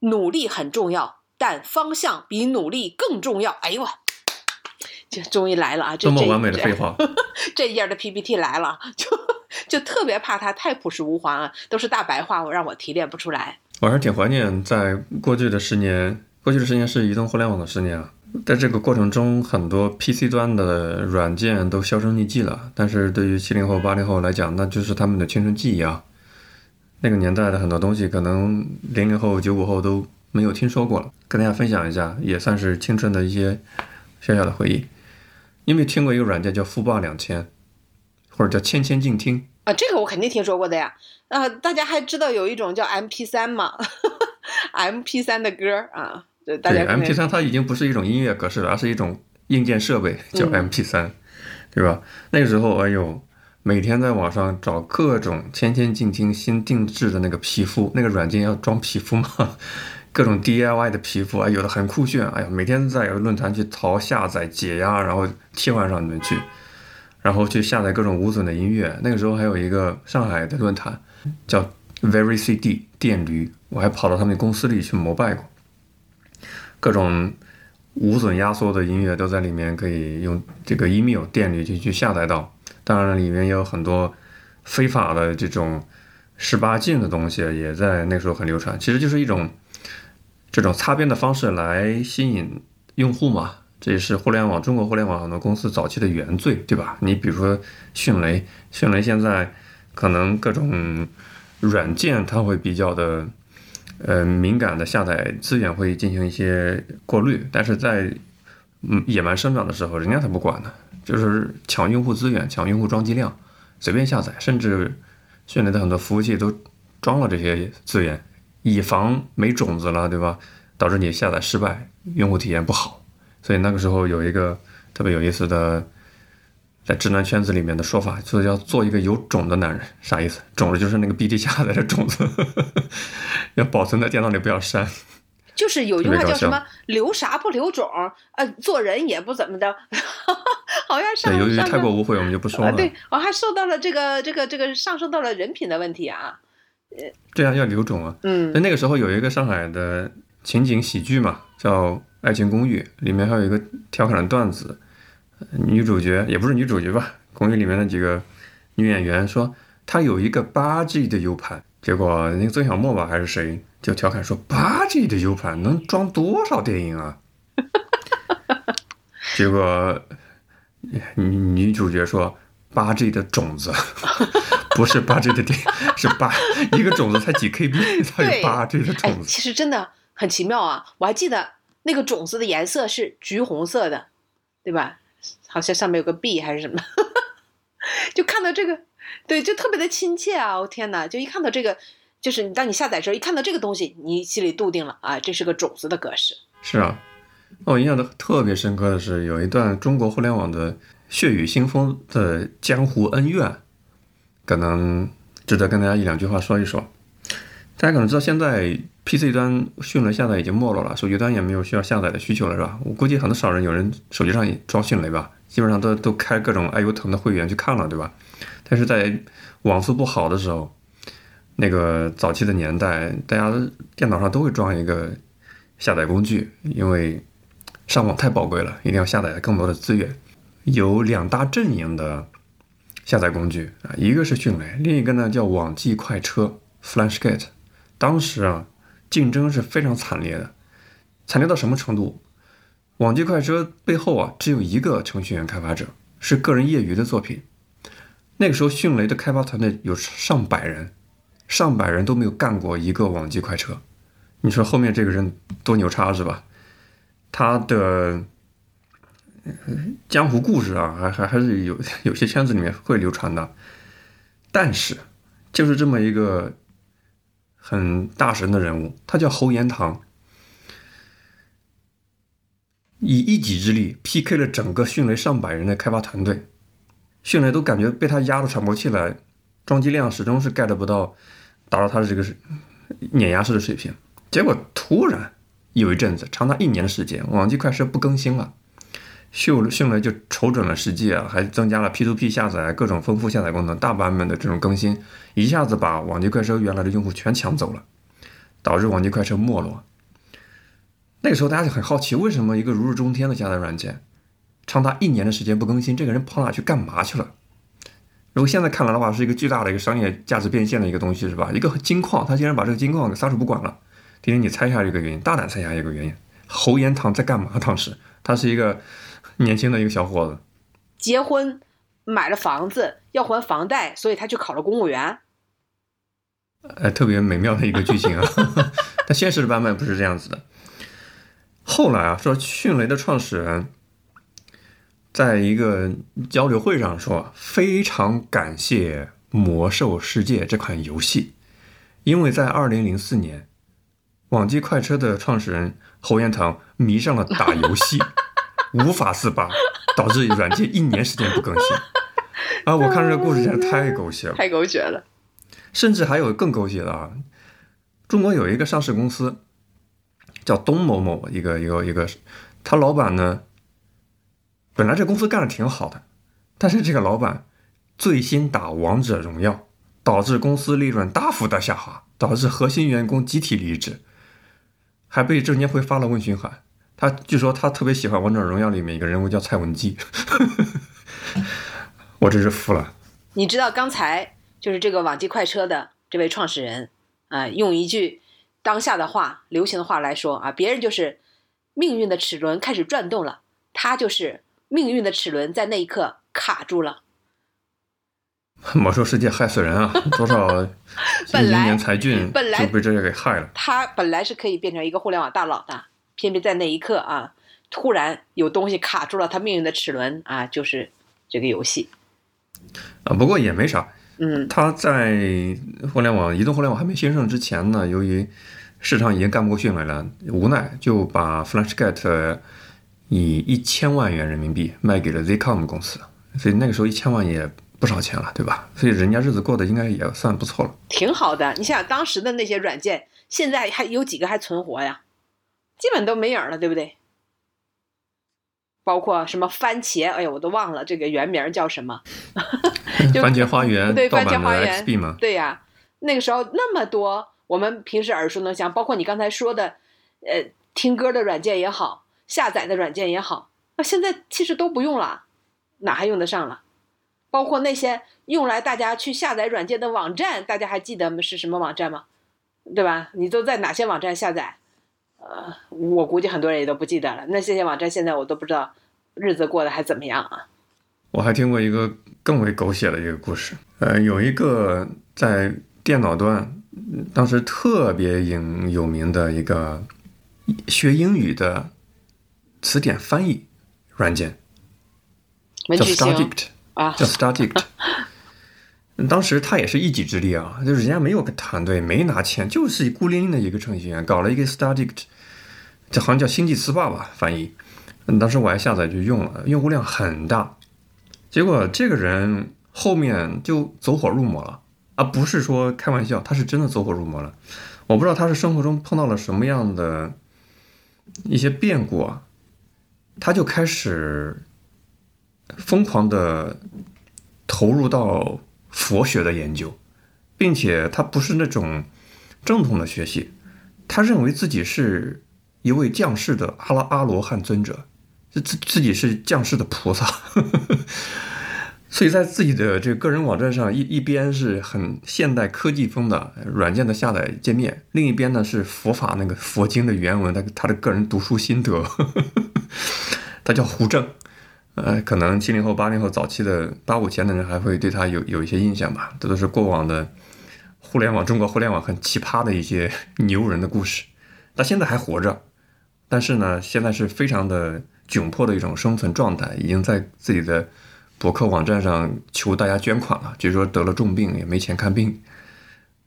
努力很重要，但方向比努力更重要。哎呦我。就终于来了啊！这么完美的废话，这页的 PPT 来了，就就特别怕它太朴实无华啊，都是大白话，我让我提炼不出来。我还是挺怀念在过去的十年，过去的十年是移动互联网的十年啊，在这个过程中，很多 PC 端的软件都销声匿迹了。但是对于七零后、八零后来讲，那就是他们的青春记忆啊。那个年代的很多东西，可能零零后、九五后都没有听说过了，跟大家分享一下，也算是青春的一些小小的回忆。你有没有听过一个软件叫富霸两千，或者叫千千静听啊？这个我肯定听说过的呀。啊，大家还知道有一种叫 M P 三吗？M P 三的歌啊，对大家，M P 三它已经不是一种音乐格式了，而是一种硬件设备，叫 M P 三，对吧？那个时候，哎呦，每天在网上找各种千千静听新定制的那个皮肤，那个软件要装皮肤嘛。各种 DIY 的皮肤啊，有的很酷炫，哎呀，每天在论坛去淘下载、解压，然后替换上你们去，然后去下载各种无损的音乐。那个时候还有一个上海的论坛叫 Very CD 电驴，我还跑到他们公司里去膜拜过。各种无损压缩的音乐都在里面，可以用这个 email 电驴去去下载到。当然，里面也有很多非法的这种十八禁的东西，也在那时候很流传。其实就是一种。这种擦边的方式来吸引用户嘛，这也是互联网中国互联网很多公司早期的原罪，对吧？你比如说迅雷，迅雷现在可能各种软件它会比较的呃敏感的下载资源会进行一些过滤，但是在嗯野蛮生长的时候，人家才不管呢，就是抢用户资源、抢用户装机量，随便下载，甚至迅雷的很多服务器都装了这些资源。以防没种子了，对吧？导致你下载失败，用户体验不好。所以那个时候有一个特别有意思的，在直男圈子里面的说法，就是要做一个有种的男人。啥意思？种子就是那个 BT 下载的种子，要保存在电脑里，不要删。就是有句话叫什么“留啥不留种”，呃，做人也不怎么的，好像上由于太过污秽，我们就不说了。对，我还受到了这个这个这个上升到了人品的问题啊。对啊，要留种啊。嗯，那那个时候有一个上海的情景喜剧嘛，叫爱情公寓》，里面还有一个调侃的段子，呃女主角也不是女主角吧，公寓里面的几个女演员说她有一个八 G 的 U 盘，结果那个曾小沫吧还是谁就调侃说八 G 的 U 盘能装多少电影啊？结果女女主角说八 G 的种子。不是八 G 的电，是八一个种子才几 KB，它有八 G 的哎种，子。其实真的很奇妙啊！我还记得那个种子的颜色是橘红色的，对吧？好像上面有个 B 还是什么，就看到这个，对，就特别的亲切啊！我、天哪，就一看到这个，就是你当你下载时候，一看到这个东西，你心里笃定了啊，这是个种子的格式。是啊，我印象的特别深刻的是有一段中国互联网的血雨腥风的江湖恩怨，可能值得跟大家一两句话说一说。大家可能知道，现在 PC 端迅雷下载已经没落了，手机端也没有需要下载的需求了，是吧？我估计很少人有人手机上也装迅雷吧，基本上都都开各种爱优腾的会员去看了，对吧？但是在网速不好的时候，那个早期的年代，大家电脑上都会装一个下载工具，因为上网太宝贵了，一定要下载更多的资源。有两大阵营的下载工具啊，一个是迅雷，另一个呢叫网际快车 （FlashGate）。当时啊，竞争是非常惨烈的，惨烈到什么程度？网际快车背后啊，只有一个程序员开发者，是个人业余的作品。那个时候，迅雷的开发团队有上百人，上百人都没有干过一个网际快车。你说后面这个人多牛叉是吧？他的江湖故事啊，还还还是有有些圈子里面会流传的。但是，就是这么一个很大神的人物，他叫侯延堂，以一己之力 PK 了整个迅雷上百人的开发团队，迅雷都感觉被他压得喘不过气来，装机量始终是 get 不到达到他的这个碾压式的水平。结果突然有一阵子，长达一年的时间，网际快车不更新了，迅迅雷就瞅准了时机啊，还增加了 P2P 下载各种丰富下载功能，大版本的这种更新，一下子把网际快车原来的用户全抢走了，导致网际快车没落。那个时候大家就很好奇，为什么一个如日中天的下载软件，长达一年的时间不更新，这个人跑哪去干嘛去了？如果现在看来的话，是一个巨大的一个商业价值变现的一个东西，是吧？一个金矿，他竟然把这个金矿给撒手不管了。今天你猜一下这个原因，大胆猜一下一个原因。侯延堂在干嘛？当时他是一个年轻的一个小伙子，结婚买了房子要还房贷，所以他去考了公务员。呃，特别美妙的一个剧情啊。但现实的版本不是这样子的。后来啊，说迅雷的创始人在一个交流会上说，非常感谢《魔兽世界》这款游戏，因为在二零零四年，网际快车的创始人侯彦堂迷上了打游戏，无法自拔，导致软件一年时间不更新。啊，我看这个故事真是 太狗血了。太狗血了。甚至还有更狗血的啊！中国有一个上市公司叫东某某，一个一个一个，他老板呢，本来这公司干的挺好的，但是这个老板醉心打王者荣耀，导致公司利润大幅的下滑，导致核心员工集体离职，还被证监会发了问询函。他据说他特别喜欢王者荣耀里面一个人物叫蔡文姬，我真是服了。你知道刚才就是这个网际快车的这位创始人啊、用一句当下的话、流行的话来说啊，别人就是命运的齿轮开始转动了，他就是命运的齿轮在那一刻卡住了。魔兽世界害死人啊！多少 本年才俊本来就被这个给害了。他本来是可以变成一个互联网大佬的，偏偏在那一刻啊，突然有东西卡住了他命运的齿轮啊，就是这个游戏。啊，不过也没啥。嗯，他在互联网、移动互联网还没兴盛之前呢，由于市场已经干不过迅雷了，无奈就把 FlashGet 以一千万元人民币卖给了 Zcom 公司。所以那个时候一千万也不少钱了，对吧？所以人家日子过得应该也算不错了。挺好的。你想想当时的那些软件，现在还有几个还存活呀？基本都没影儿了，对不对？包括什么番茄，哎呀，我都忘了这个原名叫什么。就番茄花园对番茄花园对呀，那个时候那么多我们平时耳熟能详，包括你刚才说的，呃，听歌的软件也好，下载的软件也好，那现在其实都不用了，哪还用得上了？包括那些用来大家去下载软件的网站，大家还记得是什么网站吗？对吧？你都在哪些网站下载？呃，我估计很多人也都不记得了。那这些网站现在我都不知道日子过得还怎么样啊。我还听过一个更为狗血的一个故事，呃，有一个在电脑端当时特别有有名的一个学英语的词典翻译软件，叫 StarDict，啊，叫 StarDict。当时他也是一己之力啊，就是人家没有个团队，没拿钱，就是孤零零的一个程序员搞了一个 StarDict，这好像叫星际词霸吧翻译。当时我还下载就用了，用户量很大。结果这个人后面就走火入魔了啊，不是说开玩笑，他是真的走火入魔了。我不知道他是生活中碰到了什么样的一些变故啊，他就开始疯狂的投入到佛学的研究，并且他不是那种正统的学习，他认为自己是一位降世的阿拉阿罗汉尊者，自自己是降世的菩萨，所以在自己的这个个人网站上，一一边是很现代科技风的软件的下载界面，另一边呢是佛法那个佛经的原文，他他的个人读书心得，他叫胡正。呃，可能七零后、八零后早期的八五前的人还会对他有有一些印象吧，这都是过往的互联网、中国互联网很奇葩的一些 牛人的故事。他现在还活着，但是呢，现在是非常的窘迫的一种生存状态，已经在自己的博客网站上求大家捐款了，据说得了重病也没钱看病，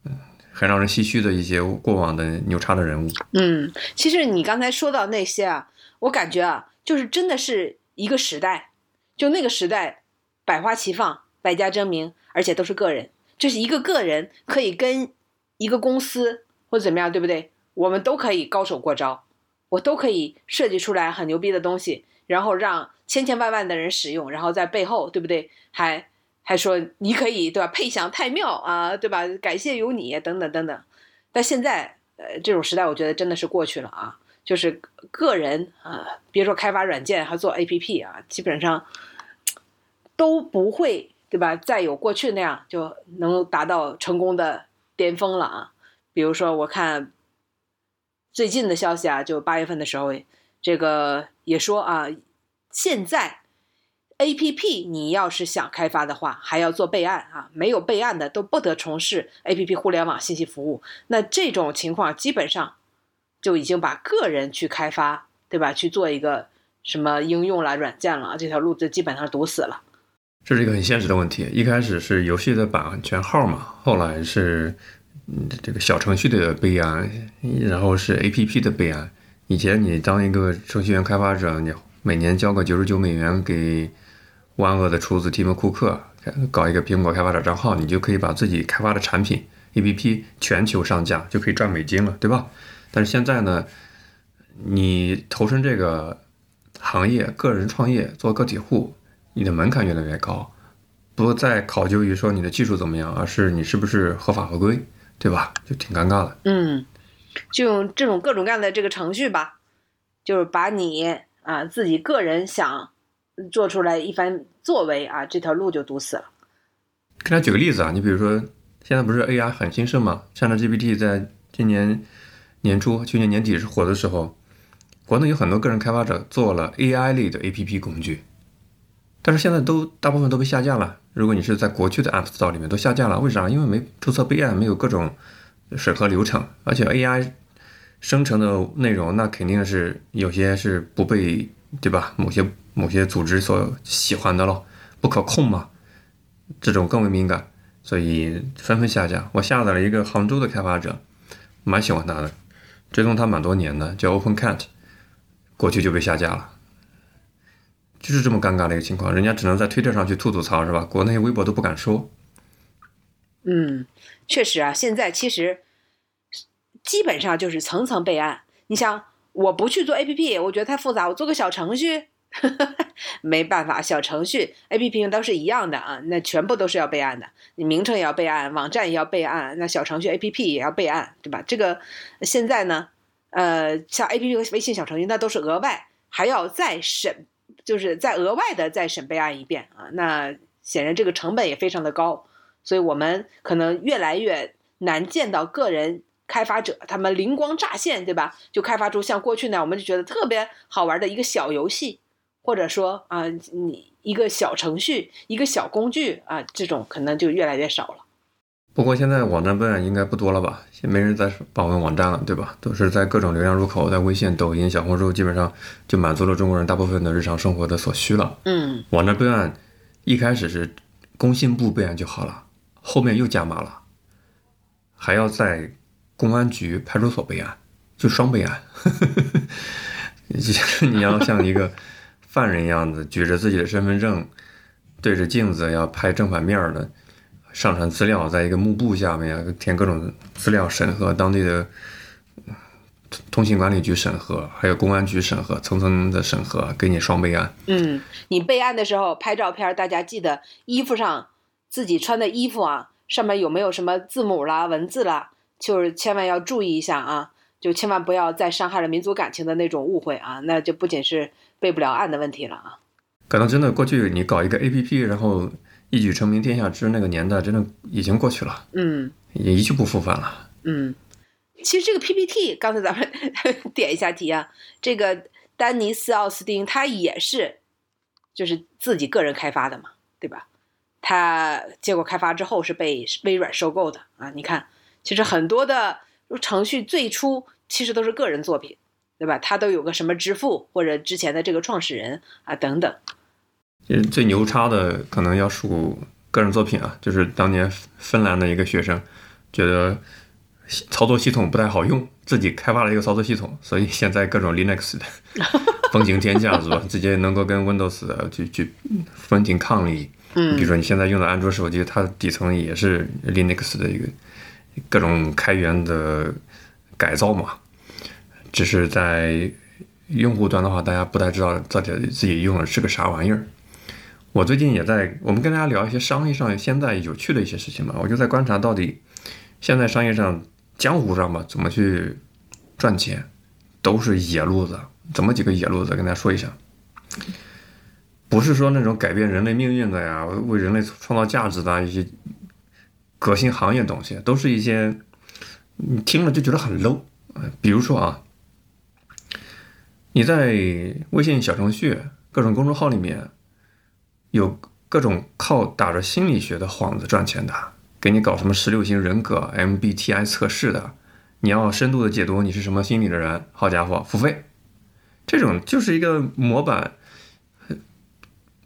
嗯，很让人唏嘘的一些过往的牛叉的人物。嗯，其实你刚才说到那些啊，我感觉啊，就是真的是一个时代，就那个时代，百花齐放，百家争鸣，而且都是个人，就是一个个人可以跟一个公司或者怎么样，对不对？我们都可以高手过招，我都可以设计出来很牛逼的东西，然后让千千万万的人使用，然后在背后，对不对？还还说你可以对吧？配享太妙啊，对吧？感谢有你等等等等。但现在，呃，这种时代我觉得真的是过去了啊。就是个人啊，别说开发软件，还做 APP 啊，基本上都不会，对吧？再有过去那样就能达到成功的巅峰了啊。比如说，我看最近的消息啊，就八月份的时候，这个也说啊，现在 APP 你要是想开发的话，还要做备案啊，没有备案的都不得从事 APP 互联网信息服务。那这种情况基本上。就已经把个人去开发，对吧？去做一个什么应用啦、软件了，这条路就基本上堵死了。这是一个很现实的问题。一开始是游戏的版权号嘛，后来是这个小程序的备案，然后是 APP 的备案。以前你当一个程序员开发者，你每年交个九十九美元给万恶的厨子提姆·库克，搞一个苹果开发者账号，你就可以把自己开发的产品 APP 全球上架，就可以赚美金了，对吧？但是现在呢，你投身这个行业，个人创业做个体户，你的门槛越来越高，不再考究于说你的技术怎么样，而是你是不是合法合规，对吧？就挺尴尬的。嗯，就用这种各种各样的这个程序吧，就是把你啊自己个人想做出来一番作为啊，这条路就堵死了。给大家举个例子啊，你比如说现在不是 AI 很兴盛嘛？ChatGPT 在今年。年初，去年年底是火的时候，国内有很多个人开发者做了 AI 类的 APP 工具，但是现在都大部分都被下架了。如果你是在国区的 App Store 里面都下架了，为啥？因为没注册备案，没有各种审核流程，而且 AI 生成的内容那肯定是有些是不被对吧？某些某些组织所喜欢的咯，不可控嘛，这种更为敏感，所以纷纷下架。我下载了一个杭州的开发者，蛮喜欢他的。追踪他蛮多年的，叫 OpenCat，过去就被下架了，就是这么尴尬的一个情况，人家只能在推特上去吐吐槽，是吧？国内微博都不敢说。嗯，确实啊，现在其实基本上就是层层备案。你想，我不去做 APP，我觉得太复杂，我做个小程序，没办法，小程序 APP 都是一样的啊，那全部都是要备案的。你名称也要备案，网站也要备案，那小程序 APP 也要备案，对吧？这个现在呢，呃，像 APP 和微信小程序，那都是额外还要再审，就是再额外的再审备案一遍啊。那显然这个成本也非常的高，所以我们可能越来越难见到个人开发者他们灵光乍现，对吧？就开发出像过去那样，我们就觉得特别好玩的一个小游戏，或者说啊，你一个小程序、一个小工具啊，这种可能就越来越少了。不过现在网站备案应该不多了吧？也没人再访问网站了，对吧？都是在各种流量入口，在微信、抖音、小红书，基本上就满足了中国人大部分的日常生活的所需了。嗯网站备案一开始是工信部备案就好了，后面又加码了，还要在公安局、派出所备案，就双备案。就是你要像一个犯人一样的举着自己的身份证，对着镜子要拍正反面的上传资料，在一个幕布下面填各种资料审核，当地的通信管理局审核，还有公安局审核，层层的审核，给你双备案。嗯，你备案的时候拍照片，大家记得衣服上自己穿的衣服啊，上面有没有什么字母啦、文字啦，就是千万要注意一下啊，就千万不要再伤害了民族感情的那种误会啊，那就不仅是备不了案的问题了啊。可能真的过去你搞一个 A P P，然后一举成名天下知那个年代，真的已经过去了，嗯也一去不复返了。嗯，其实这个 P P T，刚才咱们 点一下题啊，这个丹尼斯奥斯汀他也是就是自己个人开发的嘛，对吧？他结果开发之后是被微软收购的啊。你看，其实很多的程序最初其实都是个人作品，对吧？他都有个什么之父或者之前的这个创始人啊等等。最牛叉的可能要数个人作品啊，就是当年芬兰的一个学生觉得操作系统不太好用，自己开发了一个操作系统，所以现在各种 Linux 的 风行天下是吧？直接能够跟 Windows 的去去分庭抗礼。嗯比如说你现在用的安卓手机，它底层也是 Linux 的一个各种开源的改造嘛，只是在用户端的话，大家不太知道到底自己用的是个啥玩意儿。我最近也在，我们跟大家聊一些商业上现在有趣的一些事情嘛，我就在观察到底现在商业上江湖上吧怎么去赚钱，都是野路子。怎么几个野路子？跟大家说一下，不是说那种改变人类命运的呀，为人类创造价值的一些革新行业东西，都是一些你听了就觉得很 low。比如说啊，你在微信小程序、各种公众号里面，有各种靠打着心理学的幌子赚钱的，给你搞什么十六型人格、MBTI 测试的，你要深度的解读你是什么心理的人，好家伙，付费，这种就是一个模板，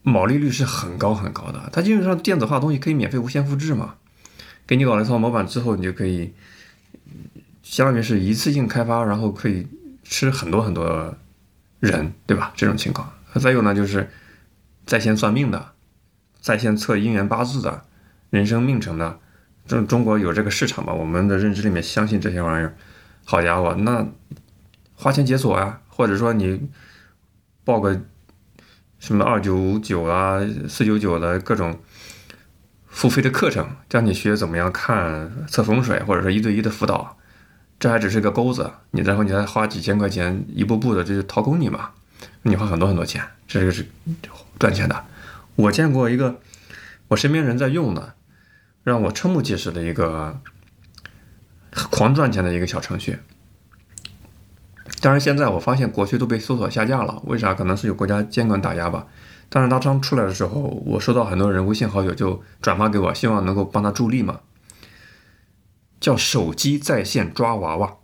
毛利率是很高很高的。它基本上电子化东西可以免费无限复制嘛，给你搞了一套模板之后，你就可以，相当于是一次性开发，然后可以吃很多很多人，对吧？这种情况。再有呢，就是在线算命的，在线测姻缘八字的，人生命程的，中中国有这个市场吧？我们的认知里面相信这些玩意儿，好家伙，那花钱解锁啊，或者说你报个什么二九九啊、四九九的各种付费的课程，教你学怎么样看测风水，或者说一对一的辅导，这还只是个钩子，你然后你再花几千块钱一步步的，这就掏空你嘛，你花很多很多钱，这个是赚钱的。我见过一个我身边人在用的，让我瞠目结舌的一个狂赚钱的一个小程序。当然，现在我发现国区都被搜索下架了，为啥？可能是有国家监管打压吧。但是它刚出来的时候，我收到很多人微信好友就转发给我，希望能够帮他助力嘛。叫手机在线抓娃娃。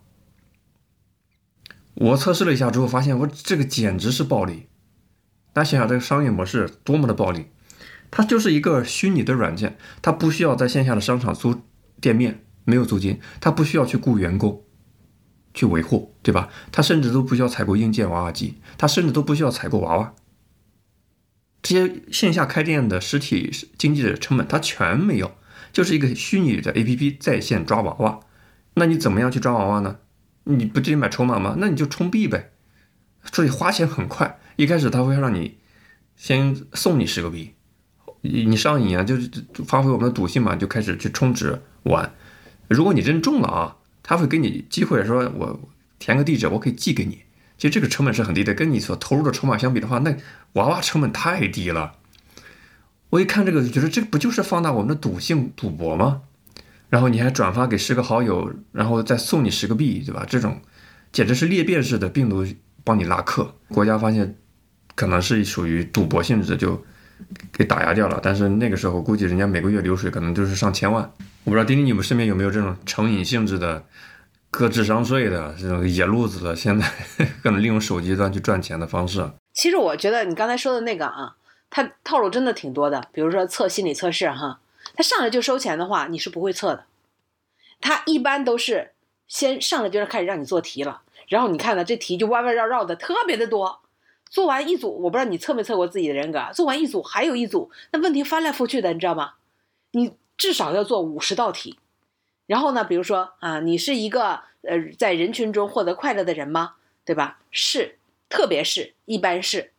我测试了一下之后，发现我这个简直是暴利。大家想想这个商业模式多么的暴利，它就是一个虚拟的软件，它不需要在线下的商场租店面，没有租金，它不需要去雇员工去维护，对吧？它甚至都不需要采购硬件娃娃机，它甚至都不需要采购娃娃。这些线下开店的实体经济的成本，它全没有，就是一个虚拟的 APP 在线抓娃娃。那你怎么样去抓娃娃呢？你不直接买筹码吗？那你就充币呗。所以花钱很快，一开始他会让你先送你十个币，你上瘾啊，就是发挥我们的赌性嘛，就开始去充值玩。如果你真中了啊，他会给你机会说，我填个地址，我可以寄给你，其实这个成本是很低的，跟你所投入的筹码相比的话，那娃娃成本太低了。我一看这个，就觉得这不就是放大我们的赌性赌博吗？然后你还转发给十个好友，然后再送你十个币，对吧？这种简直是裂变式的病毒帮你拉客。国家发现可能是属于赌博性质，就给打压掉了。但是那个时候估计人家每个月流水可能就是上千万。我不知道丁丁你们身边有没有这种成瘾性质的、割智商税的这种野路子的，现在可能利用手机端去赚钱的方式。其实我觉得你刚才说的那个啊。他套路真的挺多的，比如说测心理测试哈，他上来就收钱的话，你是不会测的。他一般都是先上来就是开始让你做题了，然后你看呢，这题就弯弯绕绕的，特别的多。做完一组，我不知道你测没测过自己的人格，做完一组还有一组，那问题翻来覆去的，你知道吗？你至少要做五十道题。然后呢，比如说啊，你是一个呃在人群中获得快乐的人吗？对吧？是，特别是，一般是，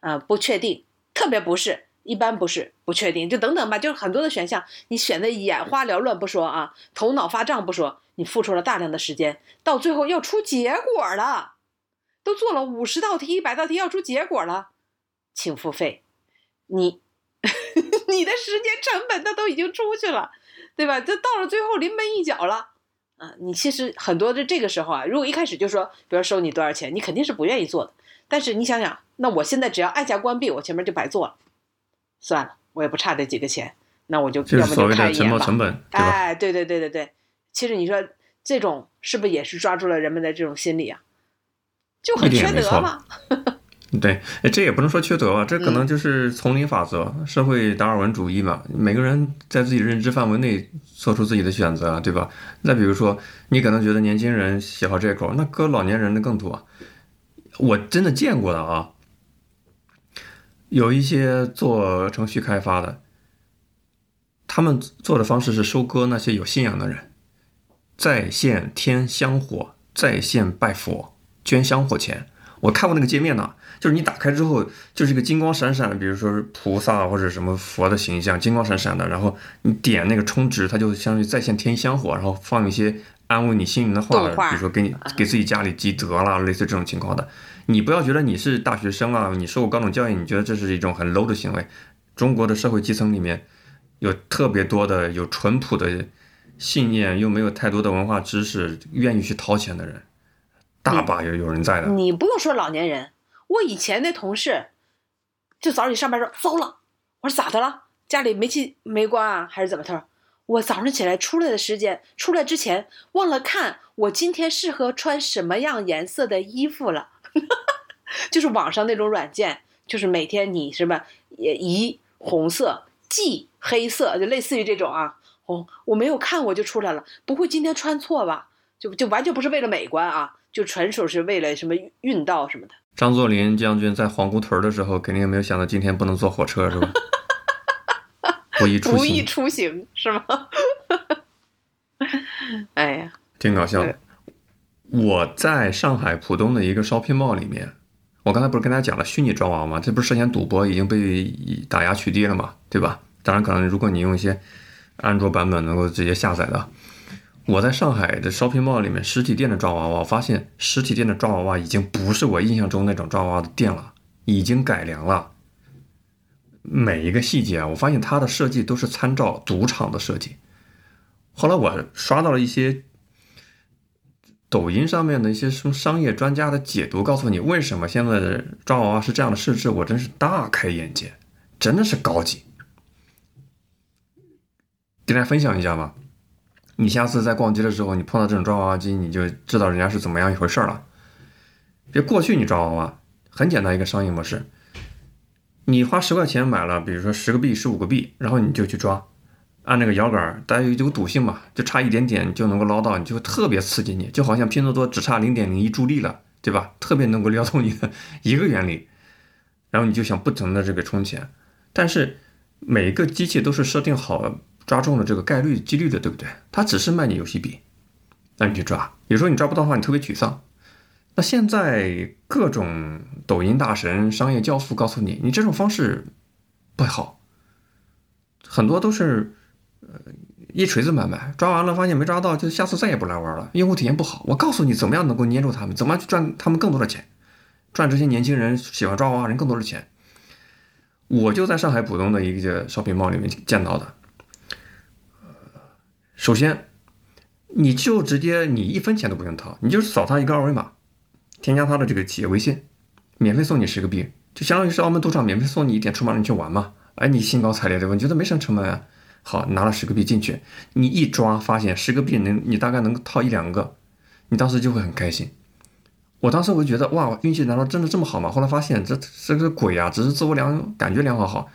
啊，不确定。特别不是，一般不是，不确定，就等等吧，就是很多的选项，你选的眼花缭乱不说啊，头脑发胀不说，你付出了大量的时间，到最后要出结果了，都做了五十道题、一百道题，要出结果了，请付费，你 你的时间成本它都已经出去了，对吧？这到了最后临门一脚了，啊，你其实很多的这个时候啊，如果一开始就说，比如收你多少钱，你肯定是不愿意做的。但是你想想，那我现在只要按下关闭，我前面就白做了。算了，我也不差这几个钱，那我就要么就看一眼吧。哎，对对对对对，其实你说这种是不是也是抓住了人们的这种心理啊？就很缺德嘛。对，这也不能说缺德吧，这可能就是丛林法则、社会达尔文主义嘛。每个人在自己认知范围内做出自己的选择，对吧？再比如说，你可能觉得年轻人喜好这口，那搁老年人的更多。我真的见过的啊，有一些做程序开发的，他们做的方式是收割那些有信仰的人，在线添香火，在线拜佛，捐香火钱。我看过那个界面呢，就是你打开之后，就是一个金光闪闪的，比如说是菩萨或者什么佛的形象，金光闪闪的。然后你点那个充值，它就相当于在线添香火，然后放一些。安慰你心灵的话，比如说给你给自己家里积德啦，类似这种情况的，你不要觉得你是大学生啊，你受过高等教育，你觉得这是一种很 low 的行为。中国的社会基层里面有特别多的有淳朴的信念，又没有太多的文化知识，愿意去掏钱的人，大把有有人在的。你不用说老年人，我以前那同事，就早上上班说糟了，我说咋的了？家里煤气没关啊，还是怎么？他说。我早上起来出来的时间，出来之前忘了看我今天适合穿什么样颜色的衣服了，就是网上那种软件，就是每天你什么宜红色、忌黑色，就类似于这种啊。哦，我没有看我就出来了，不会今天穿错吧？就就完全不是为了美观啊，就纯属是为了什么运道什么的。张作霖将军在皇姑屯的时候，肯定也没有想到今天不能坐火车，是吧？不宜出行，不宜出行是吗？哎呀，挺搞笑的。我在上海浦东的一个 shopping mall 里面，我刚才不是跟大家讲了虚拟抓娃娃吗？这不是涉嫌赌博，已经被打压取缔了嘛，对吧？当然，可能如果你用一些安卓版本能够直接下载的。我在上海的 shopping mall 里面，实体店的抓娃娃，我发现实体店的抓娃娃已经不是我印象中那种抓娃娃的店了，已经改良了。每一个细节啊，我发现它的设计都是参照赌场的设计。后来我刷到了一些抖音上面的一些什么商业专家的解读，告诉你为什么现在的抓娃娃是这样的设置，我真是大开眼界，真的是高级。跟大家分享一下吧，你下次在逛街的时候，你碰到这种抓娃娃机，你就知道人家是怎么样一回事了。别过去你抓娃娃很简单一个商业模式。你花十块钱买了，比如说十个币、十五个币，然后你就去抓，按那个摇杆，大家有有赌性嘛，就差一点点就能够捞到，你就特别刺激你，就好像拼多多只差零点零一助力了，对吧？特别能够撩动你的一个原理，然后你就想不停的这个充钱，但是每一个机器都是设定好抓中的这个概率几率的，对不对？它只是卖你游戏币，那你去抓，有时候你抓不到的话，你特别沮丧。那现在各种抖音大神、商业教父告诉你，你这种方式不好，很多都是一锤子买卖，抓完了发现没抓到，就下次再也不来玩了，用户体验不好。我告诉你怎么样能够捏住他们，怎么样去赚他们更多的钱，赚这些年轻人喜欢抓娃娃人更多的钱。我就在上海浦东的一个 shopping mall 里面见到的。首先，你就直接你一分钱都不用掏，你就扫他一个二维码，添加他的这个企业微信，免费送你十个币，就相当于是澳门赌场免费送你一点筹码你去玩嘛。哎，你兴高采烈对吧？你觉得没什么成本啊？好，拿了十个币进去，你一抓发现十个币能你大概能套一两个，你当时就会很开心。我当时我就觉得哇，运气难道真的这么好吗？后来发现这这个鬼啊，只是自我良感觉良好好，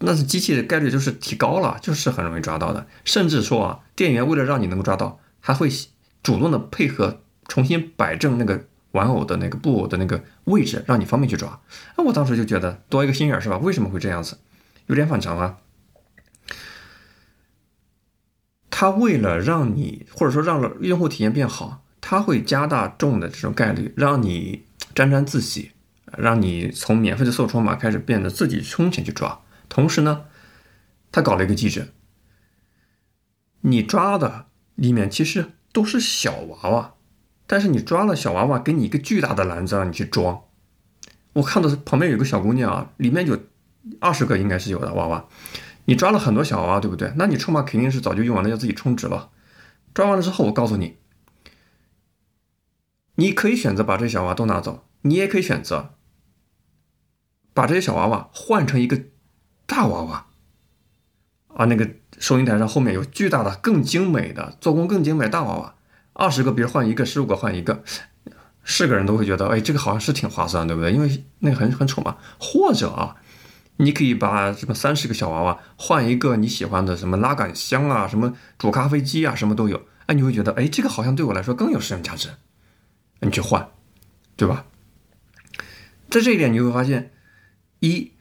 那是机器的概率就是提高了，就是很容易抓到的。甚至说啊，店员为了让你能够抓到，还会主动的配合重新摆正那个玩偶的那个布偶的那个位置，让你方便去抓。那我当时就觉得多一个心眼是吧？为什么会这样子？有点反常啊。他为了让你，或者说让了用户体验变好，他会加大重的这种概率，让你沾沾自喜，让你从免费的搜索码开始变得自己充钱去抓。同时呢，他搞了一个机制，你抓的里面其实都是小娃娃，但是你抓了小娃娃，给你一个巨大的篮子让你去装。我看到旁边有个小姑娘啊，里面有二十个应该是有的娃娃。你抓了很多小娃娃，对不对？那你筹码肯定是早就用完了，要自己充值了。抓完了之后，我告诉你，你可以选择把这些小娃娃都拿走，你也可以选择把这些小娃娃换成一个大娃娃。啊，那个收银台上后面有巨大的、更精美的、做工更精美大娃娃，二十个比如换一个，十五个换一个，是个人都会觉得，哎，这个好像是挺划算，对不对？因为那个很很丑嘛。或者啊。你可以把什么三十个小娃娃换一个你喜欢的什么拉杆箱啊，什么煮咖啡机啊，什么都有。哎，你会觉得，哎，这个好像对我来说更有实用价值。你去换，对吧？在这一点你会发现，一，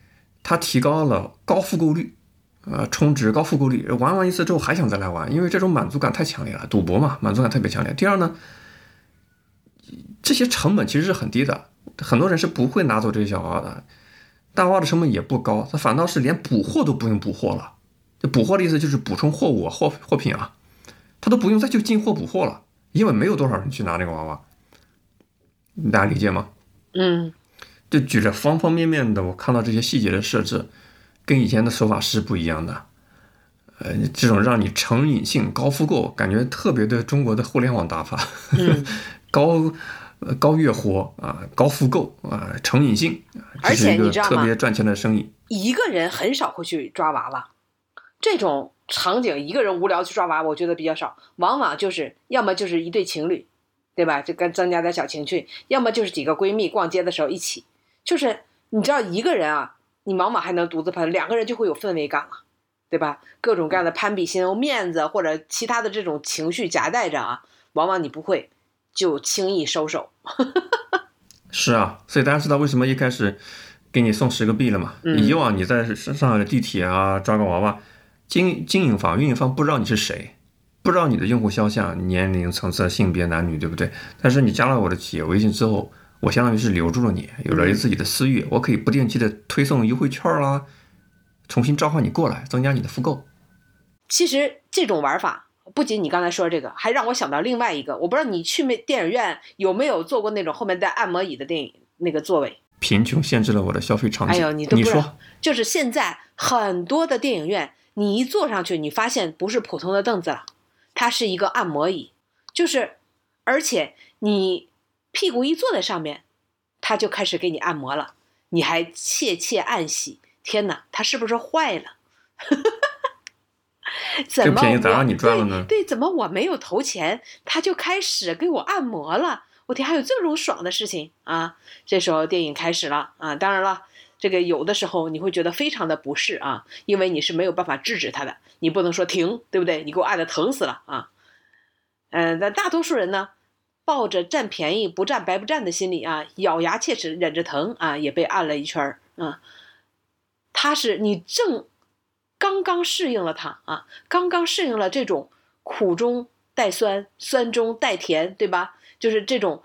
它提高了高复购率，呃，充值高复购率，玩完一次之后还想再来玩，因为这种满足感太强烈了，赌博嘛，满足感特别强烈。第二呢，这些成本其实是很低的，很多人是不会拿走这些小娃娃的。大娃的成本也不高，它反倒是连补货都不用补货了。这补货的意思就是补充货物、货货品啊，他都不用再去进货补货了，因为没有多少人去拿这个娃娃。大家理解吗？嗯，就举着方方面面的，我看到这些细节的设置，跟以前的手法是不一样的。呃，这种让你成瘾性高复购，感觉特别的中国的互联网打法，高。呃，高月活啊，高复购啊，成瘾性，而且你知道吗？特别赚钱的生意。一个人很少会去抓娃娃，这种场景一个人无聊去抓娃娃，我觉得比较少。往往就是要么就是一对情侣，对吧？就跟增加点小情趣；要么就是几个闺蜜逛街的时候一起。就是你知道，一个人啊，你往往还能独自攀，两个人就会有氛围感了，对吧？各种各样的攀比心、面子或者其他的这种情绪夹带着啊，往往你不会。就轻易收手，是啊，所以大家知道为什么一开始给你送十个币了嘛？以往你在上海的地铁啊抓个娃娃，经经营方、运营方不知道你是谁，不知道你的用户肖像、年龄层次、性别、男女，对不对？但是你加了我的企业微信之后，我相当于是留住了你，有了自己的私域，我可以不定期的推送优惠券啦，重新召唤你过来，增加你的复购。其实这种玩法。不仅你刚才说这个，还让我想到另外一个。我不知道你去没电影院有没有坐过那种后面带按摩椅的电影那个座位。贫穷限制了我的消费场景。哎呦，你都不知道，就是现在很多的电影院，你一坐上去，你发现不是普通的凳子了，它是一个按摩椅，就是而且你屁股一坐在上面，它就开始给你按摩了，你还窃窃暗喜，天哪，它是不是坏了？怎么便宜咋让你赚了呢？对，怎么我没有投钱，他就开始给我按摩了？我天，还有这种爽的事情啊！这时候电影开始了啊！当然了，这个有的时候你会觉得非常的不适啊，因为你是没有办法制止他的，你不能说停，对不对？你给我按的疼死了啊！嗯，但大多数人呢，抱着占便宜不占白不占的心理啊，咬牙切齿忍着疼啊，也被按了一圈儿啊。他是你正。刚刚适应了它啊，刚刚适应了这种苦中带酸、酸中带甜，对吧？就是这种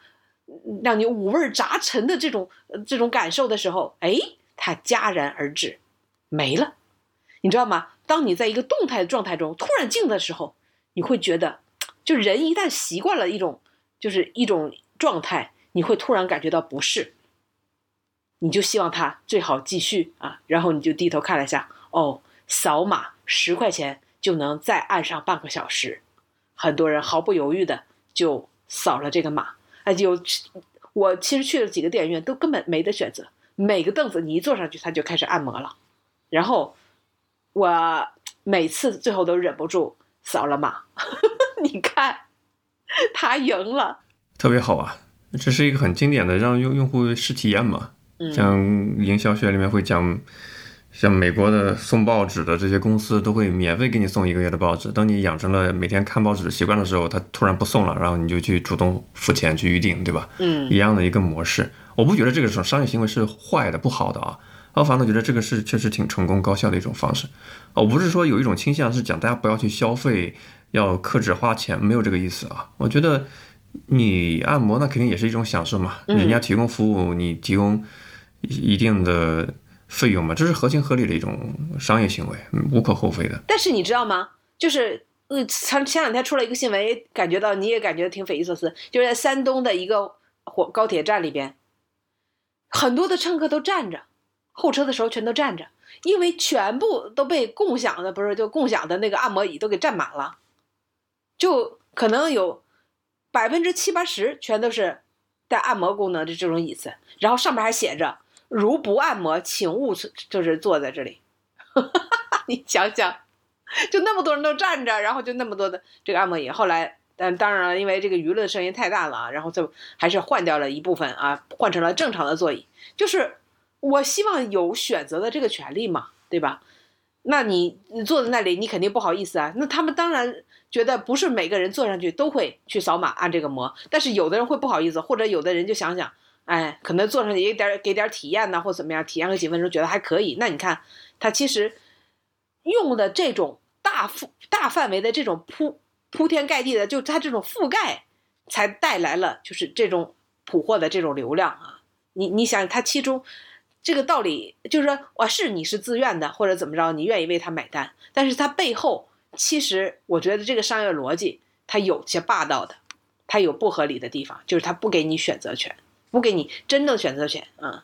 让你五味杂陈的这种这种感受的时候，哎，它戛然而止，没了。你知道吗？当你在一个动态的状态中突然静的时候，你会觉得，就人一旦习惯了一种就是一种状态，你会突然感觉到不适。你就希望它最好继续啊，然后你就低头看了一下，哦，扫码十块钱就能再按上半个小时，很多人毫不犹豫的就扫了这个码，哎，有我其实去了几个电影院，都根本没得选择，每个凳子你一坐上去，他就开始按摩了，然后我每次最后都忍不住扫了码，你看，他赢了，特别好啊，这是一个很经典的让用用户试体验嘛。像营销学里面会讲，像美国的送报纸的这些公司都会免费给你送一个月的报纸。等你养成了每天看报纸的习惯的时候，他突然不送了，然后你就去主动付钱去预定，对吧？嗯，一样的一个模式。我不觉得这个种商业行为是坏的、不好的啊，我反倒觉得这个是确实挺成功、高效的一种方式。我不是说有一种倾向是讲大家不要去消费，要克制花钱，没有这个意思啊。我觉得你按摩那肯定也是一种享受嘛，人家提供服务，你提供。一定的费用嘛，这是合情合理的一种商业行为，无可厚非的。但是你知道吗？就是呃，前前两天出了一个新闻，感觉到你也感觉挺匪夷所思，就是在山东的一个火高铁站里边，很多的乘客都站着，候车的时候全都站着，因为全部都被共享的不是就共享的那个按摩椅都给占满了，就可能有百分之七八十全都是带按摩功能的这种椅子，然后上面还写着。如不按摩，请勿就是坐在这里。你想想，就那么多人都站着，然后就那么多的这个按摩椅。后来，但当然了，因为这个舆论声音太大了啊，然后就还是换掉了一部分啊，换成了正常的座椅。就是我希望有选择的这个权利嘛，对吧？那你你坐在那里，你肯定不好意思啊。那他们当然觉得不是每个人坐上去都会去扫码按这个摩，但是有的人会不好意思，或者有的人就想想。哎，可能做上去也点给点体验呢，或怎么样，体验个几分钟，觉得还可以。那你看，它其实用的这种大覆大范围的这种铺铺天盖地的，就它这种覆盖，才带来了就是这种普货的这种流量啊。你你想，它其中这个道理就是说，我是你是自愿的，或者怎么着，你愿意为他买单，但是它背后其实我觉得这个商业逻辑它有些霸道的，它有不合理的地方，就是它不给你选择权。不给你真正选择权，嗯，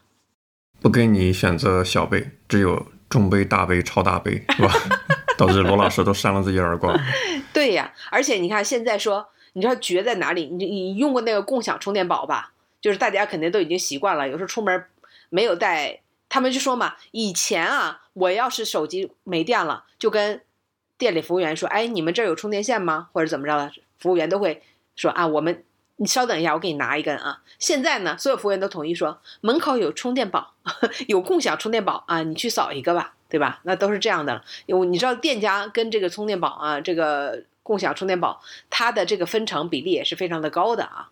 不给你选择小杯，只有中杯、大杯、超大杯，是吧？导致罗老师都扇了自己耳光。对呀，而且你看现在说，你知道绝在哪里？你你用过那个共享充电宝吧？就是大家肯定都已经习惯了，有时候出门没有带，他们就说嘛，以前啊，我要是手机没电了，就跟店里服务员说，哎，你们这儿有充电线吗？或者怎么着的？服务员都会说啊，我们。你稍等一下，我给你拿一根啊。现在呢，所有服务员都统一说，门口有充电宝，有共享充电宝啊，你去扫一个吧，对吧？那都是这样的。因为你知道，店家跟这个充电宝啊，这个共享充电宝，它的这个分成比例也是非常的高的啊。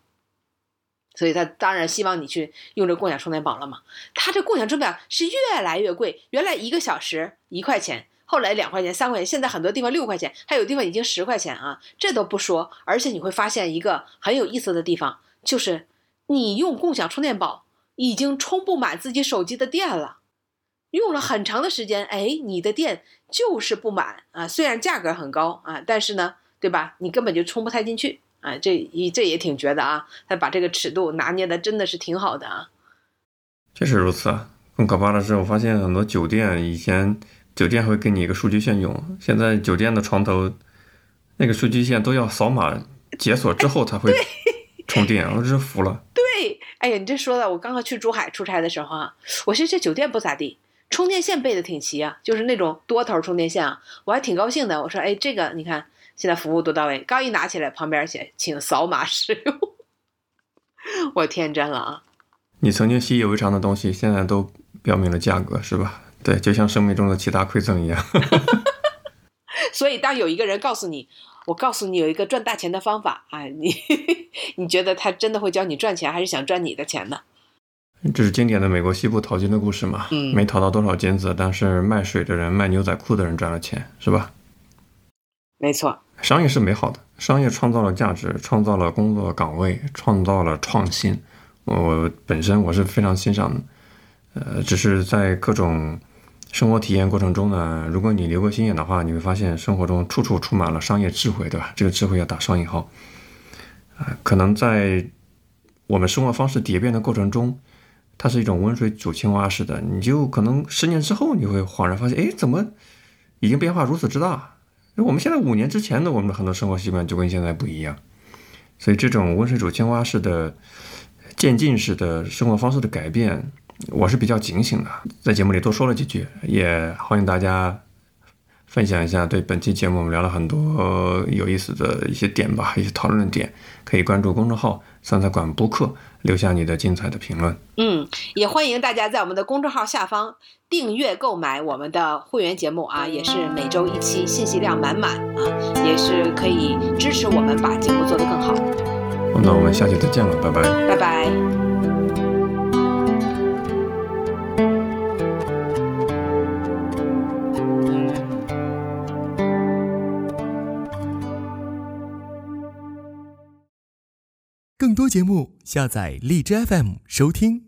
所以他当然希望你去用这共享充电宝了嘛。他这共享充电宝是越来越贵，原来一个小时一块钱。后来两块钱、三块钱，现在很多地方六块钱，还有地方已经十块钱啊！这都不说，而且你会发现一个很有意思的地方，就是你用共享充电宝已经充不满自己手机的电了，用了很长的时间，哎，你的电就是不满啊！虽然价格很高啊，但是呢，对吧？你根本就充不太进去啊！这一这也挺绝的啊！他把这个尺度拿捏的真的是挺好的啊！确实如此啊！更可怕的是，我发现很多酒店以前。酒店会给你一个数据线用，现在酒店的床头那个数据线都要扫码解锁之后才会充电，我真是服了。对，哎呀，你这说的，我刚刚去珠海出差的时候啊，我说这酒店不咋地，充电线备的挺齐啊，就是那种多头充电线啊，我还挺高兴的。我说，哎，这个你看现在服务多到位，刚一拿起来，旁边写请扫码使用，我天真了啊！你曾经习以为常的东西，现在都标明了价格，是吧？对，就像生命中的其他馈赠一样。所以，当有一个人告诉你，我告诉你有一个赚大钱的方法啊，你 你觉得他真的会教你赚钱，还是想赚你的钱呢？这是经典的美国西部淘金的故事嘛？嗯，没淘到多少金子，但是卖水的人、卖牛仔裤的人赚了钱，是吧？没错，商业是美好的，商业创造了价值，创造了工作岗位，创造了创新。我本身我是非常欣赏的，呃，只是在各种。生活体验过程中呢，如果你留个心眼的话，你会发现生活中处处充满了商业智慧，对吧？这个智慧要打双引号。啊，可能在我们生活方式蝶变的过程中，它是一种温水煮青蛙式的，你就可能十年之后你会恍然发现，哎，怎么已经变化如此之大？我们现在五年之前的我们的很多生活习惯就跟现在不一样，所以这种温水煮青蛙式的渐进式的生活方式的改变，我是比较警醒的。在节目里多说了几句，也欢迎大家。分享一下对本期节目，我们聊了很多有意思的一些点吧，一些讨论的点，可以关注公众号“三菜馆播客”，留下你的精彩的评论。嗯，也欢迎大家在我们的公众号下方订阅购买我们的会员节目啊，也是每周一期，信息量满满啊，也是可以支持我们把节目做得更好。那我们下期再见了，拜拜。拜拜。多节目，下载荔枝 FM 收听。